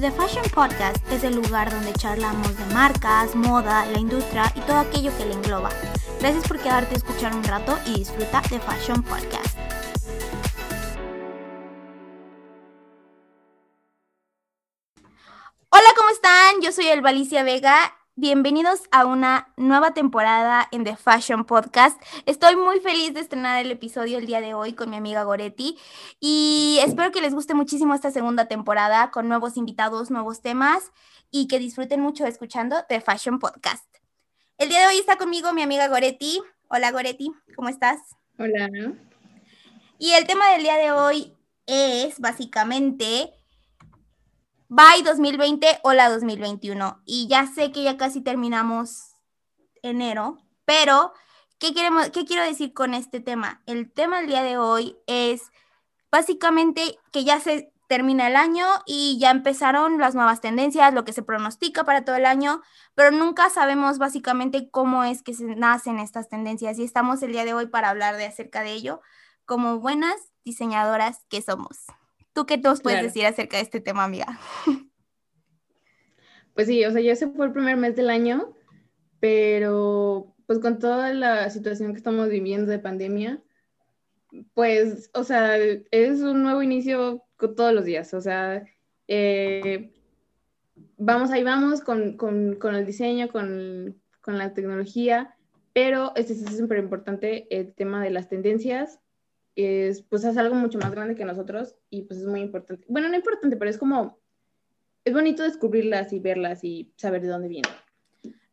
The Fashion Podcast es el lugar donde charlamos de marcas, moda, la industria y todo aquello que le engloba. Gracias por quedarte a escuchar un rato y disfruta de Fashion Podcast. Hola, ¿cómo están? Yo soy Elvalicia Vega Bienvenidos a una nueva temporada en The Fashion Podcast. Estoy muy feliz de estrenar el episodio el día de hoy con mi amiga Goretti y espero que les guste muchísimo esta segunda temporada con nuevos invitados, nuevos temas y que disfruten mucho escuchando The Fashion Podcast. El día de hoy está conmigo mi amiga Goretti. Hola Goretti, ¿cómo estás? Hola. Y el tema del día de hoy es básicamente Bye 2020, hola 2021. Y ya sé que ya casi terminamos enero, pero ¿qué, ¿qué quiero decir con este tema? El tema del día de hoy es básicamente que ya se termina el año y ya empezaron las nuevas tendencias, lo que se pronostica para todo el año, pero nunca sabemos básicamente cómo es que se nacen estas tendencias y estamos el día de hoy para hablar de acerca de ello como buenas diseñadoras que somos. ¿Tú qué nos puedes decir acerca de este tema, amiga? Pues sí, o sea, ya se fue el primer mes del año, pero pues con toda la situación que estamos viviendo de pandemia, pues, o sea, es un nuevo inicio todos los días, o sea, eh, vamos, ahí vamos con, el diseño, con, con, la tecnología, pero este es súper importante el tema de las tendencias, es, pues es algo mucho más grande que nosotros y pues es muy importante. Bueno, no importante, pero es como, es bonito descubrirlas y verlas y saber de dónde vienen.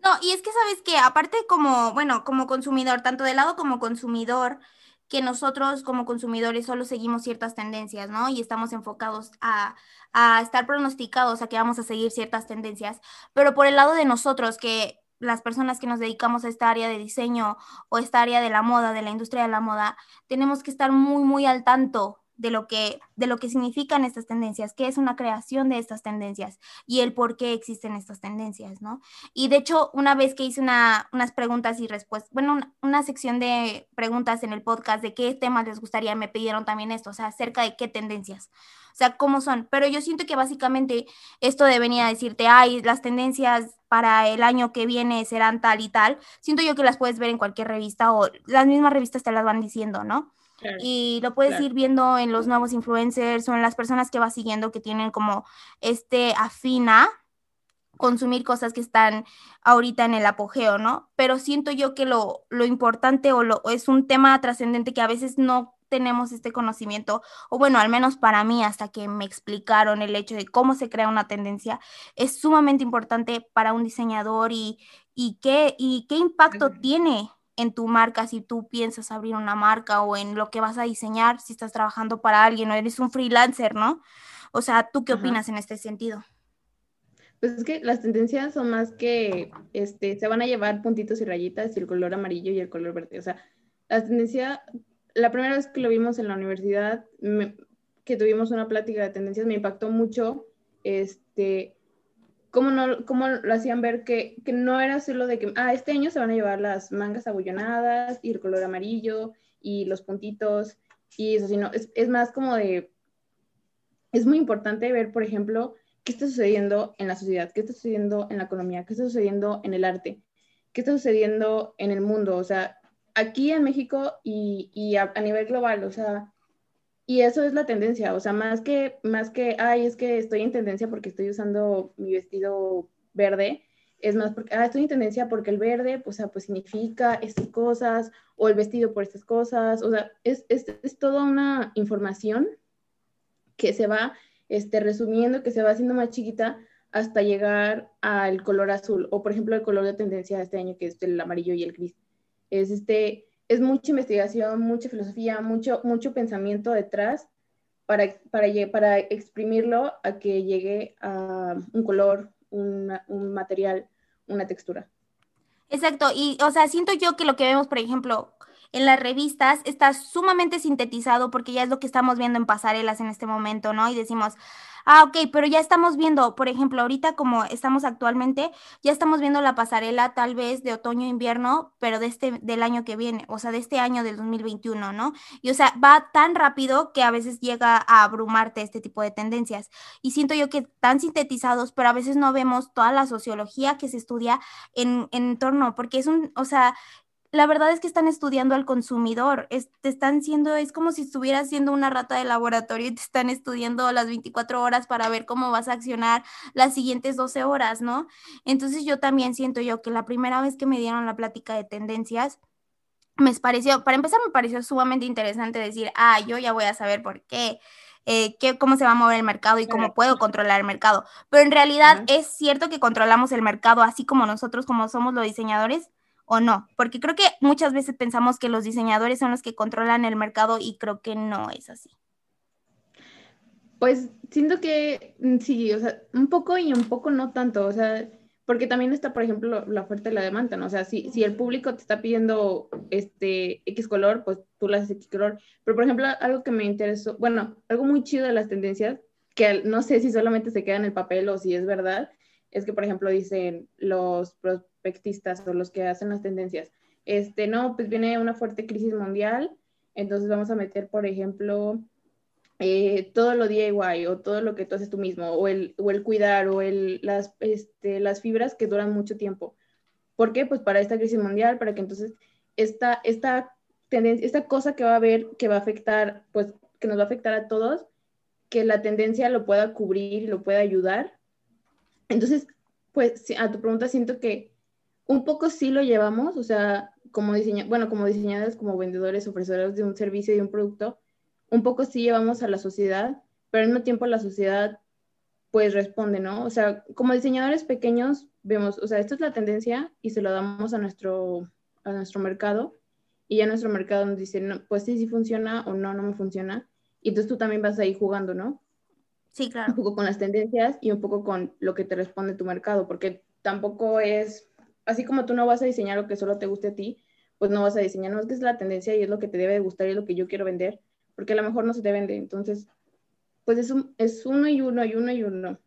No, y es que sabes que aparte como, bueno, como consumidor, tanto de lado como consumidor, que nosotros como consumidores solo seguimos ciertas tendencias, ¿no? Y estamos enfocados a, a estar pronosticados a que vamos a seguir ciertas tendencias, pero por el lado de nosotros que las personas que nos dedicamos a esta área de diseño o esta área de la moda, de la industria de la moda, tenemos que estar muy, muy al tanto de lo que, de lo que significan estas tendencias, qué es una creación de estas tendencias y el por qué existen estas tendencias, ¿no? Y de hecho, una vez que hice una, unas preguntas y respuestas, bueno, una, sección de preguntas en el podcast de qué temas les gustaría, me pidieron también esto, o sea, acerca de qué tendencias, o sea, cómo son. Pero yo siento que básicamente esto de venir a decirte, ay, las tendencias para el año que viene serán tal y tal, siento yo que las puedes ver en cualquier revista o las mismas revistas te las van diciendo, ¿no? y lo puedes ir viendo en los nuevos influencers o en las personas que vas siguiendo que tienen como este afina consumir cosas que están ahorita en el apogeo, ¿no? Pero siento yo que lo, lo importante o lo, es un tema trascendente que a veces no tenemos este conocimiento, o bueno, al menos para mí, hasta que me explicaron el hecho de cómo se crea una tendencia, es sumamente importante para un diseñador y, y, qué, y qué impacto tiene en tu marca si tú piensas abrir una marca o en lo que vas a diseñar, si estás trabajando para alguien o eres un freelancer, ¿no? O sea, ¿tú qué opinas en este sentido? Pues es que las tendencias son más que, este, se van a llevar puntitos y rayitas y el color amarillo y el color verde. O sea, la tendencia, la primera vez que lo vimos en la universidad, que tuvimos una plática de tendencias, me impactó mucho, este, cómo, no, cómo lo hacían ver que, que, no era solo de que, ah, este año se van a llevar las mangas abullonadas y el color amarillo y los puntitos y eso, sino es, es más como de, es muy importante ver, por ejemplo, qué está sucediendo en la sociedad, qué está sucediendo en la economía, qué está sucediendo en el arte, qué está sucediendo en el mundo, o sea, aquí en México y, a, nivel global, o sea, y eso es la tendencia, o sea, más que, más que, ay, es que estoy en tendencia porque estoy usando mi vestido verde, es más porque, ah, estoy en tendencia porque el verde, pues, pues significa estas cosas, o el vestido por estas cosas, o sea, es, es, es toda una información que se va este, resumiendo, que se va haciendo más chiquita hasta llegar al color azul, o por ejemplo el color de tendencia de este año, que es el amarillo y el gris. Es este, es mucha investigación, mucha filosofía, mucho, mucho pensamiento detrás para, para, para exprimirlo a que llegue a un color, un material, una textura. Exacto, y o sea, siento yo que lo que vemos, por ejemplo, en las revistas está sumamente sintetizado porque ya es lo que estamos viendo en pasarelas en este momento, ¿no? Y decimos, Ah, ok, pero ya estamos viendo, por ejemplo, ahorita como estamos actualmente, ya estamos viendo la pasarela tal vez de otoño-invierno, pero de este, del año que viene, o sea, de este año del 2021, ¿no? Y o sea, va tan rápido que a veces llega a abrumarte este tipo de tendencias. Y siento yo que tan sintetizados, pero a veces no vemos toda la sociología que se estudia en, en torno, porque es un, o sea, la verdad es que están estudiando al consumidor, te están siendo, es como si estuvieras siendo una rata de laboratorio y te están estudiando las 24 horas para ver cómo vas a accionar las siguientes 12 horas, ¿no? Entonces yo también siento yo que la primera vez que me dieron la plática de tendencias, me pareció, para empezar me pareció sumamente interesante decir, ah, yo ya voy a saber por qué. Eh, qué, cómo se va a mover el mercado y cómo puedo controlar el mercado. Pero en realidad es cierto que controlamos el mercado así como nosotros, como somos los diseñadores o no, porque creo que muchas veces pensamos que los diseñadores son los que controlan el mercado y creo que no es así. Pues siento que mm, sí, o sea, un poco y un poco no tanto, o sea, porque también está, por ejemplo, la oferta y la demanda, ¿no? O sea, si, si el público te está pidiendo este X color, pues tú le haces X color. Pero, por ejemplo, algo que me interesó, bueno, algo muy chido de las tendencias, que no sé si solamente se queda en el papel o si es verdad, es que, por ejemplo, dicen los prospectistas o los que hacen las tendencias, este, no, pues viene una fuerte crisis mundial, entonces vamos a meter, por ejemplo, eh, todo lo DIY o todo lo que tú haces tú mismo, o el, o el cuidar, o el, las, este, las fibras que duran mucho tiempo. ¿Por qué? Pues para esta crisis mundial, para que entonces esta, esta tendencia, esta cosa que va a haber, que va a afectar, pues que nos va a afectar a todos, que la tendencia lo pueda cubrir y lo pueda ayudar entonces, pues a tu pregunta siento que un poco sí lo llevamos, o sea, como diseña, bueno, como diseñadores, como vendedores, ofrecedores de un servicio y de un producto, un poco sí llevamos a la sociedad, pero al mismo tiempo la sociedad pues responde, ¿no? O sea, como diseñadores pequeños vemos, o sea, esto es la tendencia y se lo damos a nuestro, a nuestro mercado y ya nuestro mercado nos dice, no, pues sí, sí funciona o no, no me funciona. Y entonces tú también vas ahí jugando, ¿no? Sí, claro. Un poco con las tendencias y un poco con lo que te responde tu mercado, porque tampoco es, así como tú no vas a diseñar lo que solo te guste a ti, pues no vas a diseñar, no es que es la tendencia y es lo que te debe de gustar y es lo que yo quiero vender, porque a lo mejor no se te vende. Entonces, pues es, es uno y uno y uno y uno.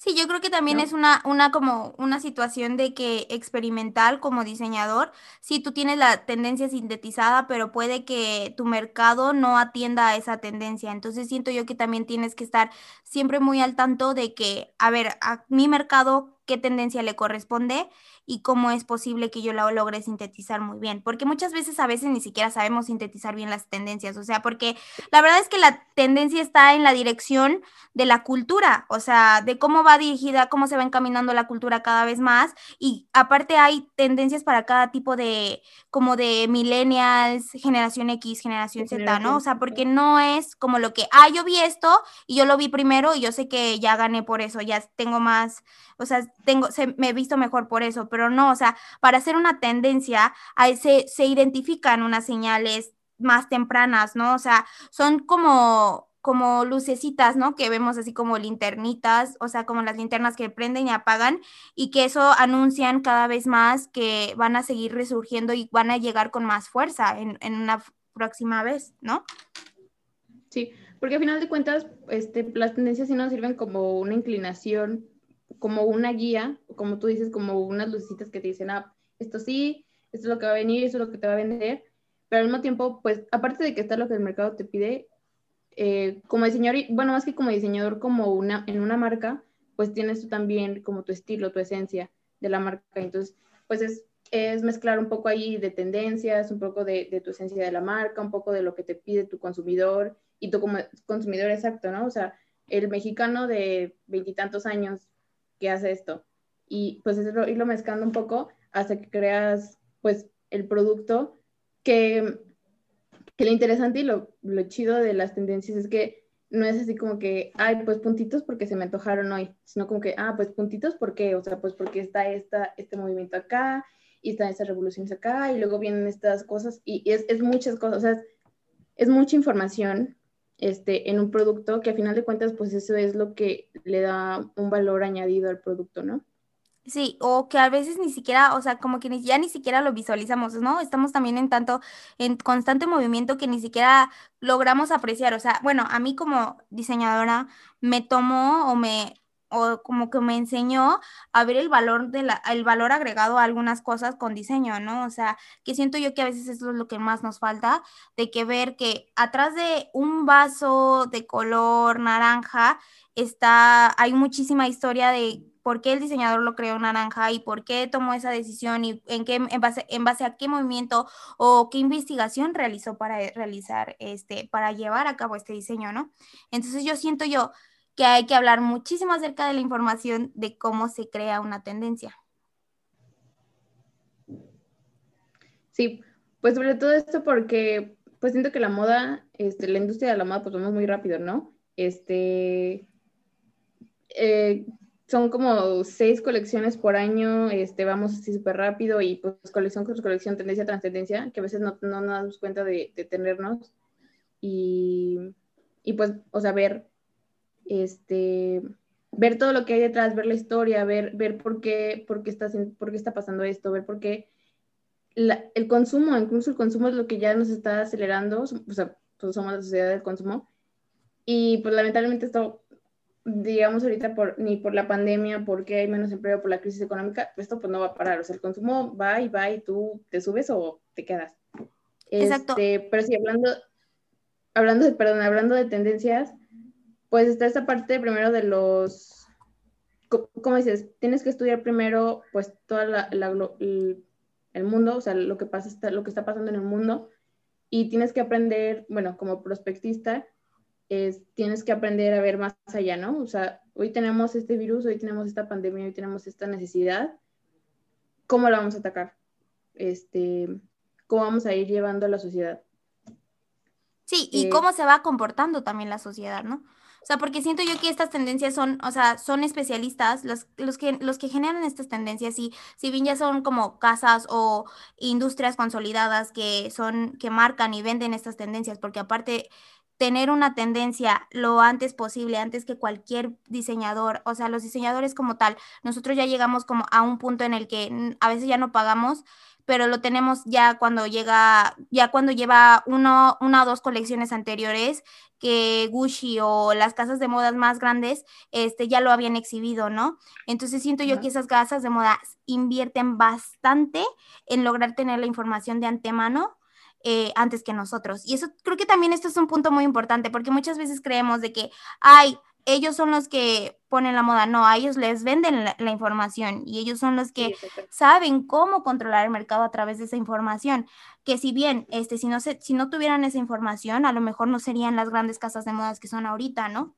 Sí, yo creo que también es una, una como una situación de que experimental como diseñador, sí, tú tienes la tendencia sintetizada, pero puede que tu mercado no atienda a esa tendencia. Entonces siento yo que también tienes que estar siempre muy al tanto de que, a ver, a mi mercado qué tendencia le corresponde y cómo es posible que yo la logre sintetizar muy bien, porque muchas veces a veces ni siquiera sabemos sintetizar bien las tendencias, o sea, porque la verdad es que la tendencia está en la dirección de la cultura, o sea, de cómo va dirigida, cómo se va encaminando la cultura cada vez más y aparte hay tendencias para cada tipo de, como de millennials, generación X, generación Z, ¿no? O sea, porque no es como lo que, ah, yo vi esto y yo lo vi primero y yo sé que ya gané por eso, ya tengo más o sea, tengo, se, me he visto mejor por eso, pero no, o sea, para hacer una tendencia, se, se identifican unas señales más tempranas, ¿no? O sea, son como como lucecitas, ¿no? Que vemos así como linternitas, o sea, como las linternas que prenden y apagan y que eso anuncian cada vez más que van a seguir resurgiendo y van a llegar con más fuerza en, en una próxima vez, ¿no? Sí, porque al final de cuentas, este, las tendencias sí nos sirven como una inclinación como una guía, como tú dices, como unas lucecitas que te dicen, ah, esto sí, esto es lo que va a venir, esto es lo que te va a vender, pero al mismo tiempo, pues, aparte de que está lo que el mercado te pide, eh, como diseñador, bueno, más que como diseñador, como una, en una marca, pues tienes tú también como tu estilo, tu esencia de la marca. Entonces, pues es, es mezclar un poco ahí de tendencias, un poco de, de, tu esencia de la marca, un poco de lo que te pide tu consumidor y tú como consumidor exacto, ¿no? O sea, el mexicano de veintitantos años que hace esto. Y pues es irlo mezclando un poco hasta que creas pues el producto que, que lo interesante y lo, lo chido de las tendencias es que no es así como que, ay, pues puntitos porque se me antojaron hoy, sino como que, ah, pues puntitos porque, o sea, pues porque está esta, este movimiento acá y están estas revoluciones acá y luego vienen estas cosas y, es, es, muchas cosas, o sea, es, es, mucha información este, en un producto que a final de cuentas, pues eso es lo que le da un valor añadido al producto, ¿no? Sí, o que a veces ni siquiera, o sea, como que ya ni siquiera lo visualizamos, ¿no? Estamos también en tanto, en constante movimiento que ni siquiera logramos apreciar. O sea, bueno, a mí como diseñadora me tomó o me, o como que me enseñó a ver el valor de la, el valor agregado a algunas cosas con diseño, ¿no? O sea, que siento yo que a veces eso es lo que más nos falta, de que ver que atrás de un vaso de color naranja está, hay muchísima historia de por qué el diseñador lo creó naranja y por qué tomó esa decisión y en qué en base, en base a qué movimiento o qué investigación realizó para realizar este para llevar a cabo este diseño, ¿no? Entonces yo siento yo que hay que hablar muchísimo acerca de la información de cómo se crea una tendencia. Sí, pues sobre todo esto porque pues siento que la moda, este, la industria de la moda pues vamos muy rápido, ¿no? Este, eh, son como seis colecciones por año, este, vamos así súper rápido y pues colección con colección, tendencia tras tendencia, que a veces no, no nos damos cuenta de, de tenernos y, y, pues, o sea, ver, este, ver todo lo que hay detrás, ver la historia, ver, ver por, qué, por, qué está, por qué está pasando esto, ver por qué la, el consumo, incluso el consumo es lo que ya nos está acelerando, o sea, pues somos la sociedad del consumo y pues lamentablemente esto digamos ahorita por, ni por la pandemia, porque hay menos empleo, por la crisis económica, esto pues no va a parar, o sea, el consumo va y va y tú te subes o te quedas. Exacto. Este, pero sí, hablando, hablando de, perdón, hablando de tendencias, pues está esta parte primero de los, ¿cómo dices? Tienes que estudiar primero pues todo el, el, mundo, o sea, lo que, pasa, lo que está pasando en el mundo, y tienes que aprender, bueno, como prospectista, es, tienes que aprender a ver más allá, ¿no? O sea, hoy tenemos este virus, hoy tenemos esta pandemia, hoy tenemos esta necesidad. ¿Cómo la vamos a atacar? Este, ¿Cómo vamos a ir llevando a la sociedad? Sí, y eh, cómo se va comportando también la sociedad, ¿no? O sea, porque siento yo que estas tendencias son, o sea, son especialistas, los, los, que, los que generan estas tendencias, y si bien ya son como casas o industrias consolidadas que son, que marcan y venden estas tendencias, porque aparte tener una tendencia lo antes posible, antes que cualquier diseñador, o sea, los diseñadores como tal, nosotros ya llegamos como a un punto en el que a veces ya no pagamos, pero lo tenemos ya cuando llega, ya cuando lleva uno, una o dos colecciones anteriores que Gucci o las casas de modas más grandes este, ya lo habían exhibido, ¿no? Entonces siento yo que esas casas de modas invierten bastante en lograr tener la información de antemano eh, antes que nosotros. Y eso creo que también esto es un punto muy importante porque muchas veces creemos de que, ay, ellos son los que ponen la moda, no, a ellos les venden la, información y ellos son los que saben cómo controlar el mercado a través de esa información, que si bien, este, si no, se, si no tuvieran esa información, a lo mejor no serían las grandes casas de modas que son ahorita, ¿no?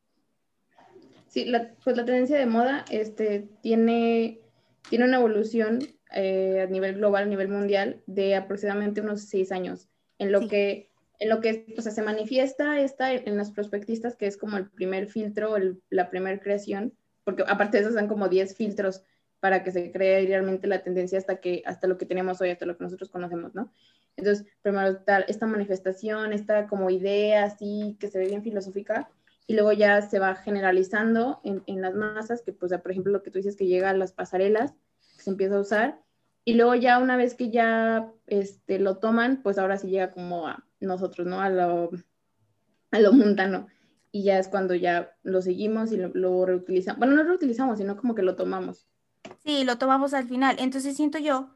Sí, pues la tendencia de moda este, tiene, tiene una evolución eh, a nivel global, a nivel mundial, de aproximadamente unos seis años en lo que en lo que o se manifiesta esta en los prospectistas, que es como el primer filtro, la primera creación, porque aparte de eso son como 10 filtros para que se cree realmente la tendencia hasta, que, hasta lo que tenemos hoy, hasta lo que nosotros conocemos, ¿no? Entonces, primero está esta manifestación, esta como idea así que se ve bien filosófica, y luego ya se va generalizando en, en las masas, que pues, por ejemplo, lo que tú dices que llega a las pasarelas, que se empieza a usar, y luego ya una vez que ya este, lo toman, pues ahora sí llega como a nosotros, ¿no? A lo, a lo mundano. Y ya es cuando ya lo seguimos y lo, reutilizamos. Bueno, no lo reutilizamos, sino como que lo tomamos. Sí, lo tomamos al final. Entonces siento yo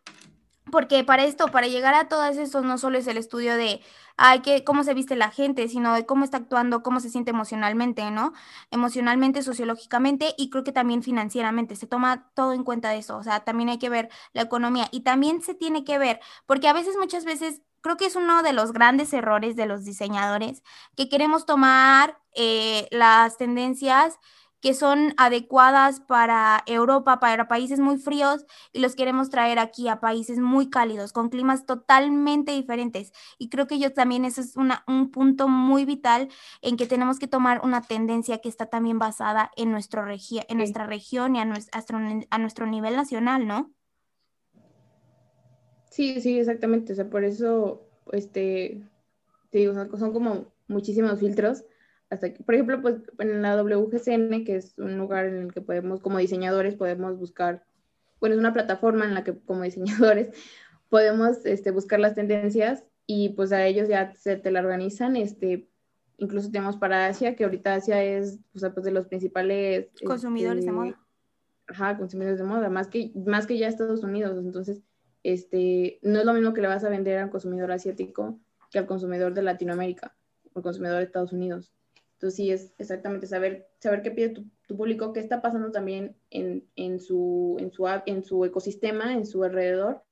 porque para esto, para llegar a todas estos, no solo es el estudio de ay, que, cómo se viste la gente, sino de cómo está actuando, cómo se siente emocionalmente, ¿no? Emocionalmente, sociológicamente y creo que también financieramente. Se toma todo en cuenta de eso. O sea, también hay que ver la economía y también se tiene que ver, porque a veces, muchas veces, creo que es uno de los grandes errores de los diseñadores, que queremos tomar eh, las tendencias que son adecuadas para Europa, para países muy fríos, y los queremos traer aquí a países muy cálidos, con climas totalmente diferentes. Y creo que yo también eso es una, un punto muy vital en que tenemos que tomar una tendencia que está también basada en, nuestro en nuestra región y a nuestro, a nuestro nivel nacional, ¿no? Sí, sí, exactamente. O sea, por eso, este, te digo, son como muchísimos filtros por ejemplo, pues en la WGCN, que es un lugar en el que podemos, como diseñadores, podemos buscar bueno, es una plataforma en la que como diseñadores podemos este, buscar las tendencias y pues a ellos ya se te la organizan, este, incluso tenemos para Asia, que ahorita Asia es, o sea, pues de los principales... Consumidores de este, moda. Ajá, consumidores de moda, más que, más que ya Estados Unidos, entonces, este, no es lo mismo que le vas a vender al consumidor asiático que al consumidor de Latinoamérica, o al consumidor de Estados Unidos. Entonces sí, es exactamente saber, saber qué pide tu, público, qué está pasando también en, en, su, en, su, en su ecosistema, en su alrededor,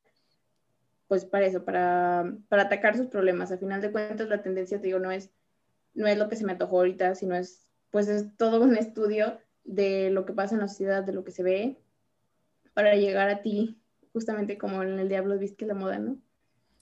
pues para eso, para, para atacar sus problemas. A final de cuentas, la tendencia, te digo, no es, no es lo que se me antojó ahorita, sino es, pues es todo un estudio de lo que pasa en la sociedad, de lo que se ve, para llegar a ti, justamente como en el Diablo viste la moda, ¿no?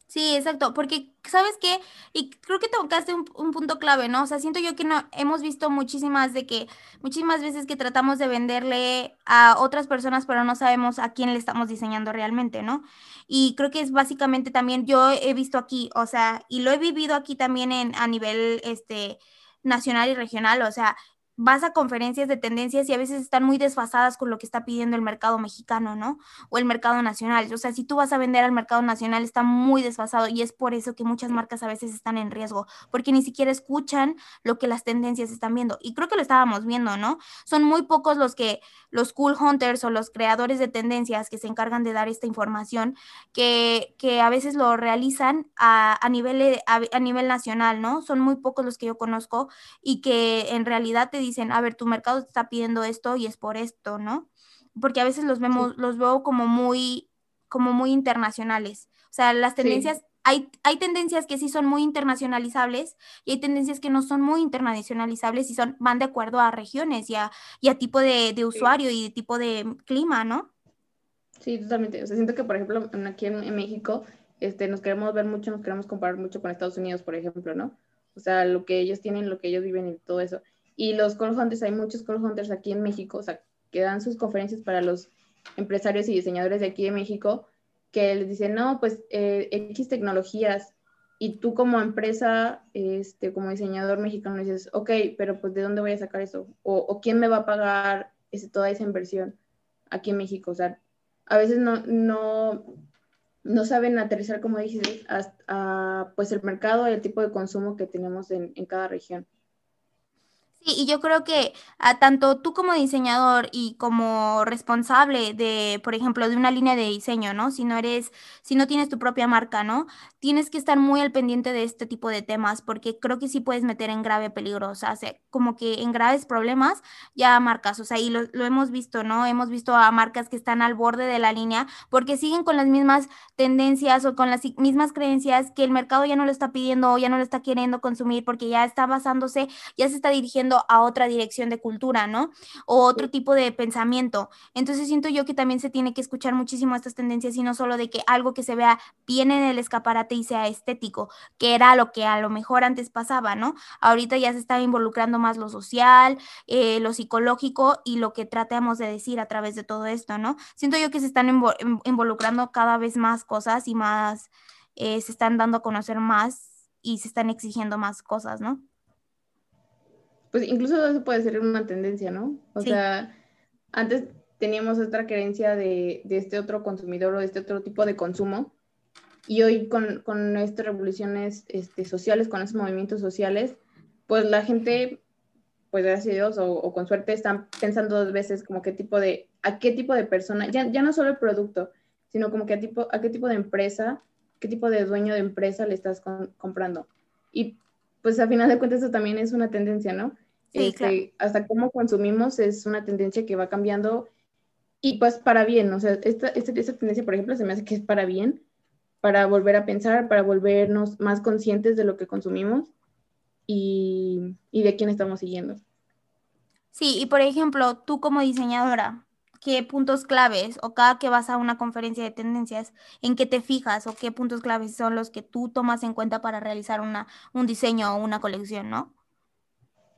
Sí, exacto, porque ¿sabes qué? Y creo que tocaste un, un punto clave, ¿no? O sea, siento yo que no hemos visto muchísimas de que, muchísimas veces que tratamos de venderle a otras personas, pero no sabemos a quién le estamos diseñando realmente, ¿no? Y creo que es básicamente también, yo he visto aquí, o sea, y lo he vivido aquí también en, a nivel, este, nacional y regional, o sea, vas a conferencias de tendencias y a veces están muy desfasadas con lo que está pidiendo el mercado mexicano, ¿no? O el mercado nacional. O sea, si tú vas a vender al mercado nacional, está muy desfasado y es por eso que muchas marcas a veces están en riesgo, porque ni siquiera escuchan lo que las tendencias están viendo. Y creo que lo estábamos viendo, ¿no? Son muy pocos los que, los cool hunters o los creadores de tendencias que se encargan de dar esta información, que, que a veces lo realizan a, a nivel, a, a nivel nacional, ¿no? Son muy pocos los que yo conozco y que en realidad te dicen dicen, a ver, tu mercado está pidiendo esto y es por esto, ¿no? Porque a veces los vemos, sí. los veo como muy, como muy internacionales. O sea, las tendencias, sí. hay, hay tendencias que sí son muy internacionalizables y hay tendencias que no son muy internacionalizables y son, van de acuerdo a regiones y a, y a tipo de, de usuario sí. y de tipo de clima, ¿no? Sí, totalmente. O sea, siento que, por ejemplo, aquí en, en México, este, nos queremos ver mucho, nos queremos comparar mucho con Estados Unidos, por ejemplo, ¿no? O sea, lo que ellos tienen, lo que ellos viven y todo eso. Y los call hunters, hay muchos call hunters aquí en México, o sea, que dan sus conferencias para los empresarios y diseñadores de aquí de México, que les dicen, no, pues eh, X tecnologías, y tú como empresa, este, como diseñador mexicano, dices, ok, pero pues ¿de dónde voy a sacar eso? ¿O, o quién me va a pagar ese, toda esa inversión aquí en México? O sea, a veces no, no, no saben aterrizar, como dices, a, a, pues el mercado y el tipo de consumo que tenemos en, en cada región. Sí, y yo creo que a tanto tú como diseñador y como responsable de, por ejemplo, de una línea de diseño, ¿no? Si no eres, si no tienes tu propia marca, ¿no? Tienes que estar muy al pendiente de este tipo de temas porque creo que sí puedes meter en grave peligro, o sea, como que en graves problemas ya marcas, o sea, y lo, lo hemos visto, ¿no? Hemos visto a marcas que están al borde de la línea porque siguen con las mismas tendencias o con las mismas creencias que el mercado ya no lo está pidiendo o ya no lo está queriendo consumir porque ya está basándose, ya se está dirigiendo a otra dirección de cultura, ¿no? O otro tipo de pensamiento. Entonces siento yo que también se tiene que escuchar muchísimo estas tendencias y no solo de que algo que se vea bien en el escaparate y sea estético, que era lo que a lo mejor antes pasaba, ¿no? Ahorita ya se está involucrando más lo social, eh, lo psicológico y lo que tratamos de decir a través de todo esto, ¿no? Siento yo que se están involucrando cada vez más cosas y más, eh, se están dando a conocer más y se están exigiendo más cosas, ¿no? Pues incluso eso puede ser una tendencia, ¿no? O sí. sea, antes teníamos otra creencia de, de, este otro consumidor o de este otro tipo de consumo, y hoy con, con estas revoluciones este, sociales, con esos movimientos sociales, pues la gente, pues gracias a Dios o, o, con suerte, están pensando dos veces como qué tipo de, a qué tipo de persona, ya, ya no solo el producto, sino como que a, tipo, a qué tipo de empresa, qué tipo de dueño de empresa le estás con, comprando. Y pues a final de cuentas eso también es una tendencia, ¿no? Sí, este, claro. Hasta cómo consumimos es una tendencia que va cambiando y pues para bien, o sea, esta, esta, esta, tendencia, por ejemplo, se me hace que es para bien, para volver a pensar, para volvernos más conscientes de lo que consumimos y, y de quién estamos siguiendo. Sí, y por ejemplo, tú como diseñadora, qué puntos claves o cada que vas a una conferencia de tendencias, en qué te fijas o qué puntos claves son los que tú tomas en cuenta para realizar una, un diseño o una colección, ¿no?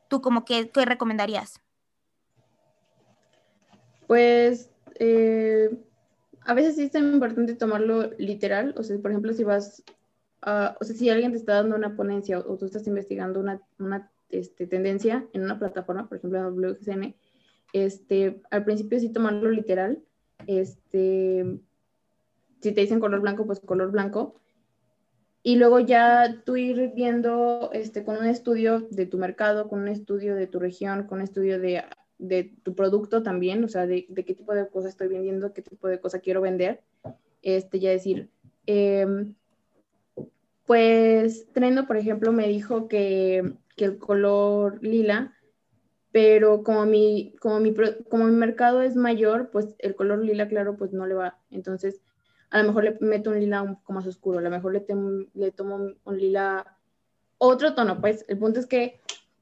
¿Tú como que, qué recomendarías? Pues eh, a veces sí es importante tomarlo literal, o sea, por ejemplo, si vas, o sea, si alguien te está dando una ponencia o, o tú estás investigando una, una este, tendencia en una plataforma, por ejemplo en WXN, este, al principio sí tomarlo literal, este, si te dicen color blanco, pues color blanco. Y luego ya tú ir viendo este, con un estudio de tu mercado, con un estudio de tu región, con un estudio de, de tu producto también, o sea, de, qué tipo de cosas estoy vendiendo, qué tipo de cosas quiero vender. Este, ya decir, eh, pues Trendo, por ejemplo, me dijo que, que, el color lila, pero como mi, como, mi, como mi mercado es mayor, pues el color lila claro, pues no le va. Entonces, a lo mejor le meto un lila un poco más oscuro, a lo mejor le, le tomo un lila, otro tono, pues el punto es que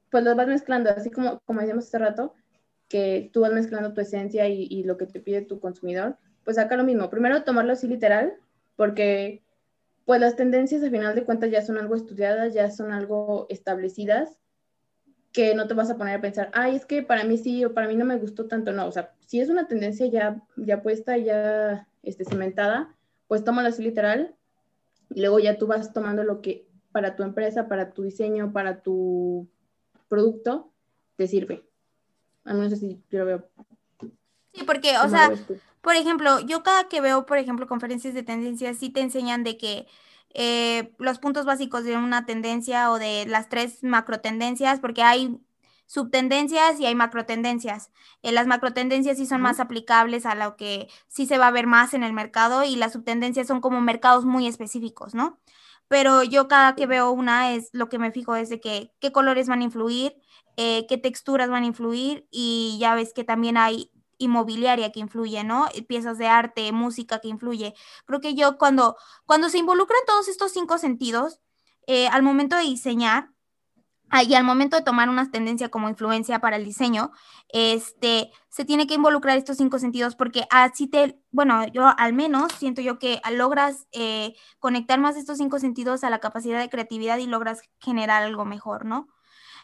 pues lo vas mezclando, así como, como decíamos hace rato, que tú vas mezclando tu esencia y, y, lo que te pide tu consumidor, pues acá lo mismo, primero tomarlo así literal, porque pues las tendencias al final de cuentas ya son algo estudiadas, ya son algo establecidas, que no te vas a poner a pensar, ay, es que para mí sí o para mí no me gustó tanto, no, o sea, si es una tendencia ya, ya puesta, ya este, cimentada, pues tómalo así literal y luego ya tú vas tomando lo que para tu empresa, para tu diseño, para tu producto, te sirve. A menos así yo lo veo. Sí, porque, o sea, por ejemplo, yo cada que veo, por ejemplo, conferencias de tendencias, sí te enseñan de que eh, los puntos básicos de una tendencia o de las tres macro tendencias, porque hay subtendencias y hay macrotendencias. Eh, las macrotendencias sí son más aplicables a lo que sí se va a ver más en el mercado y las subtendencias son como mercados muy específicos, ¿no? Pero yo cada que veo una es lo que me fijo es de que qué colores van a influir, eh, qué texturas van a influir y ya ves que también hay inmobiliaria que influye, ¿no? Piezas de arte, música que influye. Creo que yo cuando, cuando se involucran todos estos cinco sentidos, eh, al momento de diseñar, Ah, y al momento de tomar una tendencia como influencia para el diseño, este, se tiene que involucrar estos cinco sentidos porque así te, bueno, yo al menos siento yo que logras eh, conectar más estos cinco sentidos a la capacidad de creatividad y logras generar algo mejor, ¿no?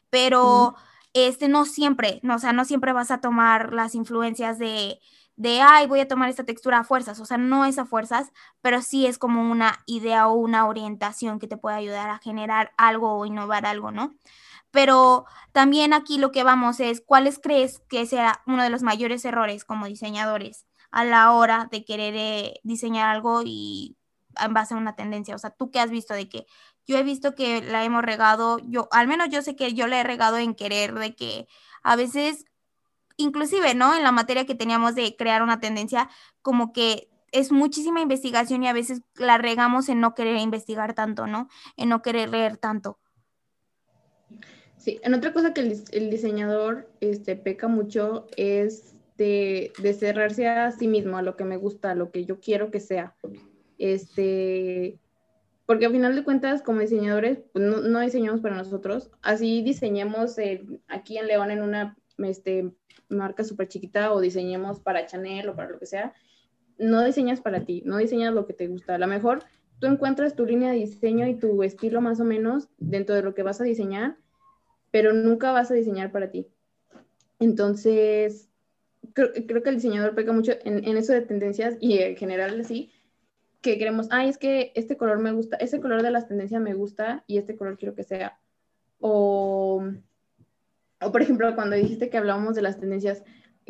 Pero, este, no siempre, no, o sea, no siempre vas a tomar las influencias de, de, ay, voy a tomar esta textura a fuerzas, o sea, no es a fuerzas, pero sí es como una idea o una orientación que te puede ayudar a generar algo o innovar algo, ¿no? Pero también aquí lo que vamos es, ¿cuáles crees que sea uno de los mayores errores como diseñadores a la hora de querer eh, diseñar algo y en base a una tendencia? O sea, tú qué has visto de que yo he visto que la hemos regado, yo, al menos yo sé que yo le he regado en querer de que a veces inclusive, ¿no? En la materia que teníamos de crear una tendencia, como que es muchísima investigación y a veces la regamos en no querer investigar tanto, ¿no? En no querer leer tanto. Sí, en otra cosa que el, diseñador este, peca mucho es de, de, cerrarse a sí mismo, a lo que me gusta, a lo que yo quiero que sea. Este, porque al final de cuentas, como diseñadores, pues no, diseñamos para nosotros. Así diseñemos aquí en León en una este, marca súper chiquita o diseñemos para Chanel o para lo que sea, no diseñas para ti, no diseñas lo que te gusta. A lo mejor tú encuentras tu línea de diseño y tu estilo más o menos dentro de lo que vas a diseñar, pero nunca vas a diseñar para ti. Entonces, creo, que el diseñador pega mucho en, en, eso de tendencias y en general así, que queremos, ay, es que este color me gusta, ese color de las tendencias me gusta y este color quiero que sea. O o por ejemplo, cuando dijiste que hablábamos de las tendencias,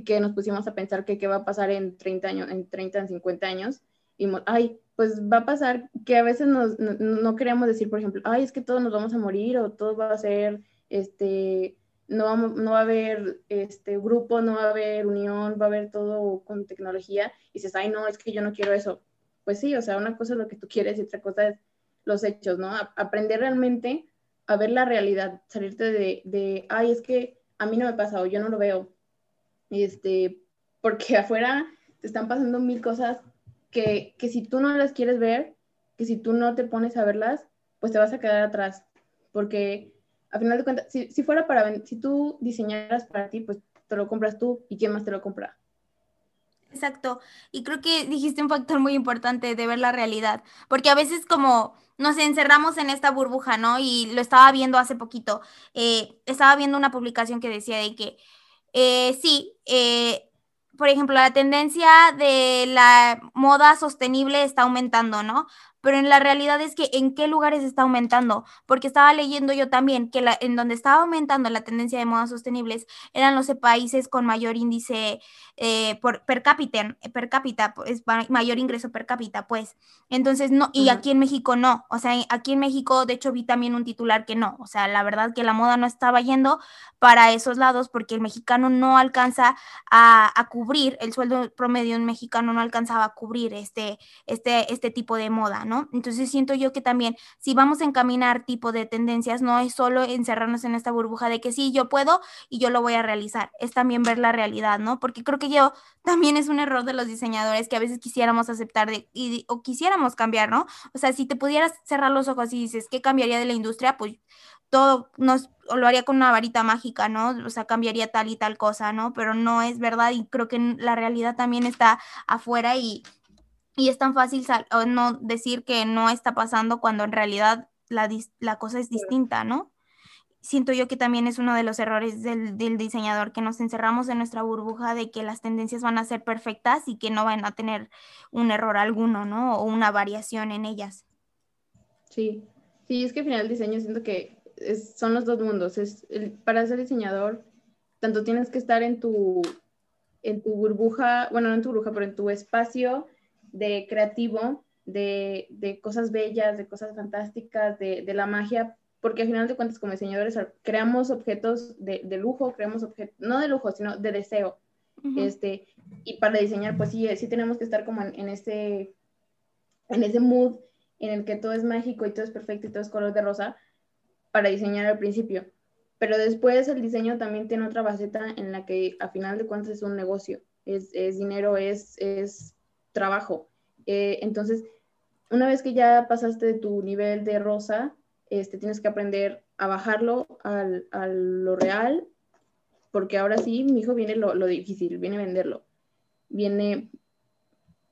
que nos pusimos a pensar que qué va a pasar en 30 años, en 30, en 50 años, y ay, pues va a pasar que a veces nos, no, no, queremos decir, por ejemplo, ay, es que todos nos vamos a morir o todo va a ser, este, no, vamos, no va a haber este grupo, no va a haber unión, va a haber todo con tecnología, y dices, ay, no, es que yo no quiero eso. Pues sí, o sea, una cosa es lo que tú quieres y otra cosa es los hechos, ¿no? aprender realmente a ver la realidad, salirte de, de, ay, es que a mí no me pasa o yo no lo veo. Este, porque afuera te están pasando mil cosas que, que si tú no las quieres ver, que si tú no te pones a verlas, pues te vas a quedar atrás. Porque a final de cuentas, si, si fuera para, si tú diseñaras para ti, pues te lo compras tú y quién más te lo compra. Exacto. Y creo que dijiste un factor muy importante de ver la realidad, porque a veces como nos encerramos en esta burbuja, ¿no? Y lo estaba viendo hace poquito, eh, estaba viendo una publicación que decía de que eh, sí, eh, por ejemplo, la tendencia de la moda sostenible está aumentando, ¿no? Pero en la realidad es que en qué lugares está aumentando, porque estaba leyendo yo también que la, en donde estaba aumentando la tendencia de modas sostenibles eran los países con mayor índice eh, por, per cápita, per cápita, es mayor ingreso per cápita, pues. Entonces, no, y aquí en México no, o sea, aquí en México, de hecho, vi también un titular que no, o sea, la verdad que la moda no estaba yendo para esos lados porque el mexicano no alcanza a, a cubrir, el sueldo promedio en mexicano no alcanzaba a cubrir este, este, este tipo de moda, ¿no? Entonces siento yo que también si vamos a encaminar tipo de tendencias, no es solo encerrarnos en esta burbuja de que sí, yo puedo y yo lo voy a realizar, es también ver la realidad, ¿no? Porque creo que yo también es un error de los diseñadores que a veces quisiéramos aceptar de, y, o quisiéramos cambiar, ¿no? O sea, si te pudieras cerrar los ojos y dices, ¿qué cambiaría de la industria? Pues todo nos lo haría con una varita mágica, ¿no? O sea, cambiaría tal y tal cosa, ¿no? Pero no es verdad y creo que la realidad también está afuera y, y es tan fácil no decir que no está pasando cuando en realidad la, la, cosa es distinta, ¿no? Siento yo que también es uno de los errores del, del, diseñador, que nos encerramos en nuestra burbuja de que las tendencias van a ser perfectas y que no van a tener un error alguno, ¿no? O una variación en ellas. Sí, sí, es que al final el diseño siento que son los dos mundos. Es para ser diseñador, tanto tienes que estar en tu, en tu burbuja, bueno, no en tu burbuja, pero en tu espacio de creativo, de, de cosas bellas, de cosas fantásticas, de, de, la magia, porque al final de cuentas como diseñadores creamos objetos de, de lujo, creamos objetos, no de lujo, sino de deseo. este, y para diseñar, pues sí, sí tenemos que estar como en, en, ese, en ese mood en el que todo es mágico y todo es perfecto y todo es color de rosa, para diseñar al principio. Pero después el diseño también tiene otra faceta en la que a final de cuentas es un negocio, es, es dinero, es, es trabajo. Eh, entonces, una vez que ya pasaste de tu nivel de rosa, este, tienes que aprender a bajarlo al, a lo real, porque ahora sí, mi hijo viene lo, lo difícil, viene venderlo. Viene,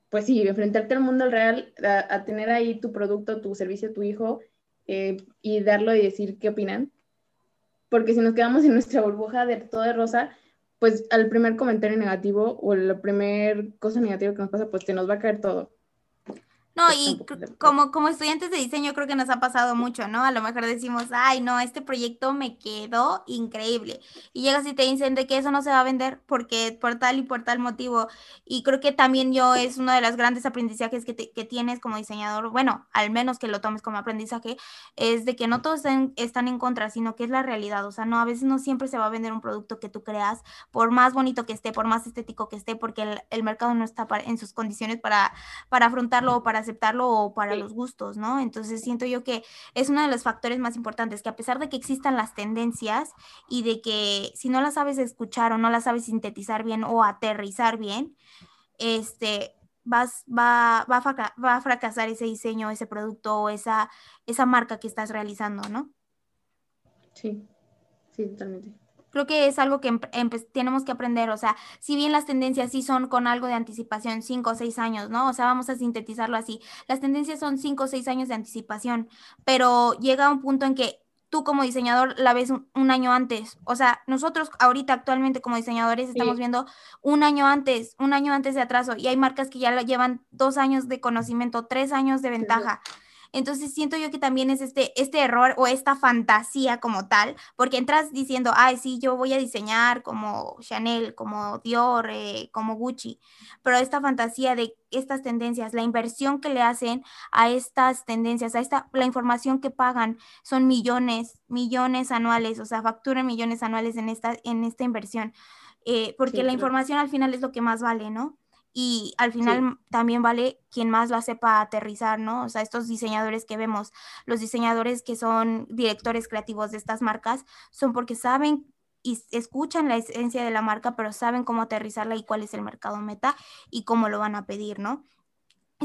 pues sí, enfrentarte al mundo real, a, tener ahí tu producto, tu servicio, tu hijo, eh, y darlo y decir qué opinan. Porque si nos quedamos en nuestra burbuja de todo de rosa, pues al primer comentario negativo o la primer cosa negativa que nos pasa, pues te nos va a caer todo. No, y como, como estudiantes de diseño creo que nos ha pasado mucho, ¿no? A lo mejor decimos, ay, no, este proyecto me quedó increíble. Y llegas y te dicen de que eso no se va a vender porque por tal y por tal motivo. Y creo que también yo es uno de los grandes aprendizajes que, que tienes como diseñador, bueno, al menos que lo tomes como aprendizaje, es de que no todos están en contra, sino que es la realidad. O sea, no, a veces no siempre se va a vender un producto que tú creas, por más bonito que esté, por más estético que esté, porque el, el mercado no está en sus condiciones para, para afrontarlo o para aceptarlo o para los gustos, ¿no? Entonces siento yo que es uno de los factores más importantes, que a pesar de que existan las tendencias y de que si no las sabes escuchar o no las sabes sintetizar bien o aterrizar bien, este, vas, va, va, a, va a fracasar ese diseño, ese producto o esa, esa marca que estás realizando, ¿no? Sí, sí, totalmente creo que es algo que tenemos que aprender, o sea, si bien las tendencias sí son con algo de anticipación, cinco o seis años, ¿no? O sea, vamos a sintetizarlo así, las tendencias son cinco o seis años de anticipación, pero llega un punto en que tú como diseñador la ves un, año antes. O sea, nosotros ahorita actualmente como diseñadores estamos viendo un año antes, un año antes de atraso y hay marcas que ya llevan dos años de conocimiento, tres años de ventaja. Entonces siento yo que también es este, este error o esta fantasía como tal, porque entras diciendo, ay, sí, yo voy a diseñar como Chanel, como Dior, eh, como Gucci, pero esta fantasía de estas tendencias, la inversión que le hacen a estas tendencias, a esta, la información que pagan son millones, millones anuales, o sea, facturan millones anuales en esta, en esta inversión, eh, porque la información al final es lo que más vale, ¿no? Y al final también vale quien más lo sepa aterrizar, ¿no? O sea, estos diseñadores que vemos, los diseñadores que son directores creativos de estas marcas, son porque saben y escuchan la esencia de la marca, pero saben cómo aterrizarla y cuál es el mercado meta y cómo lo van a pedir, ¿no?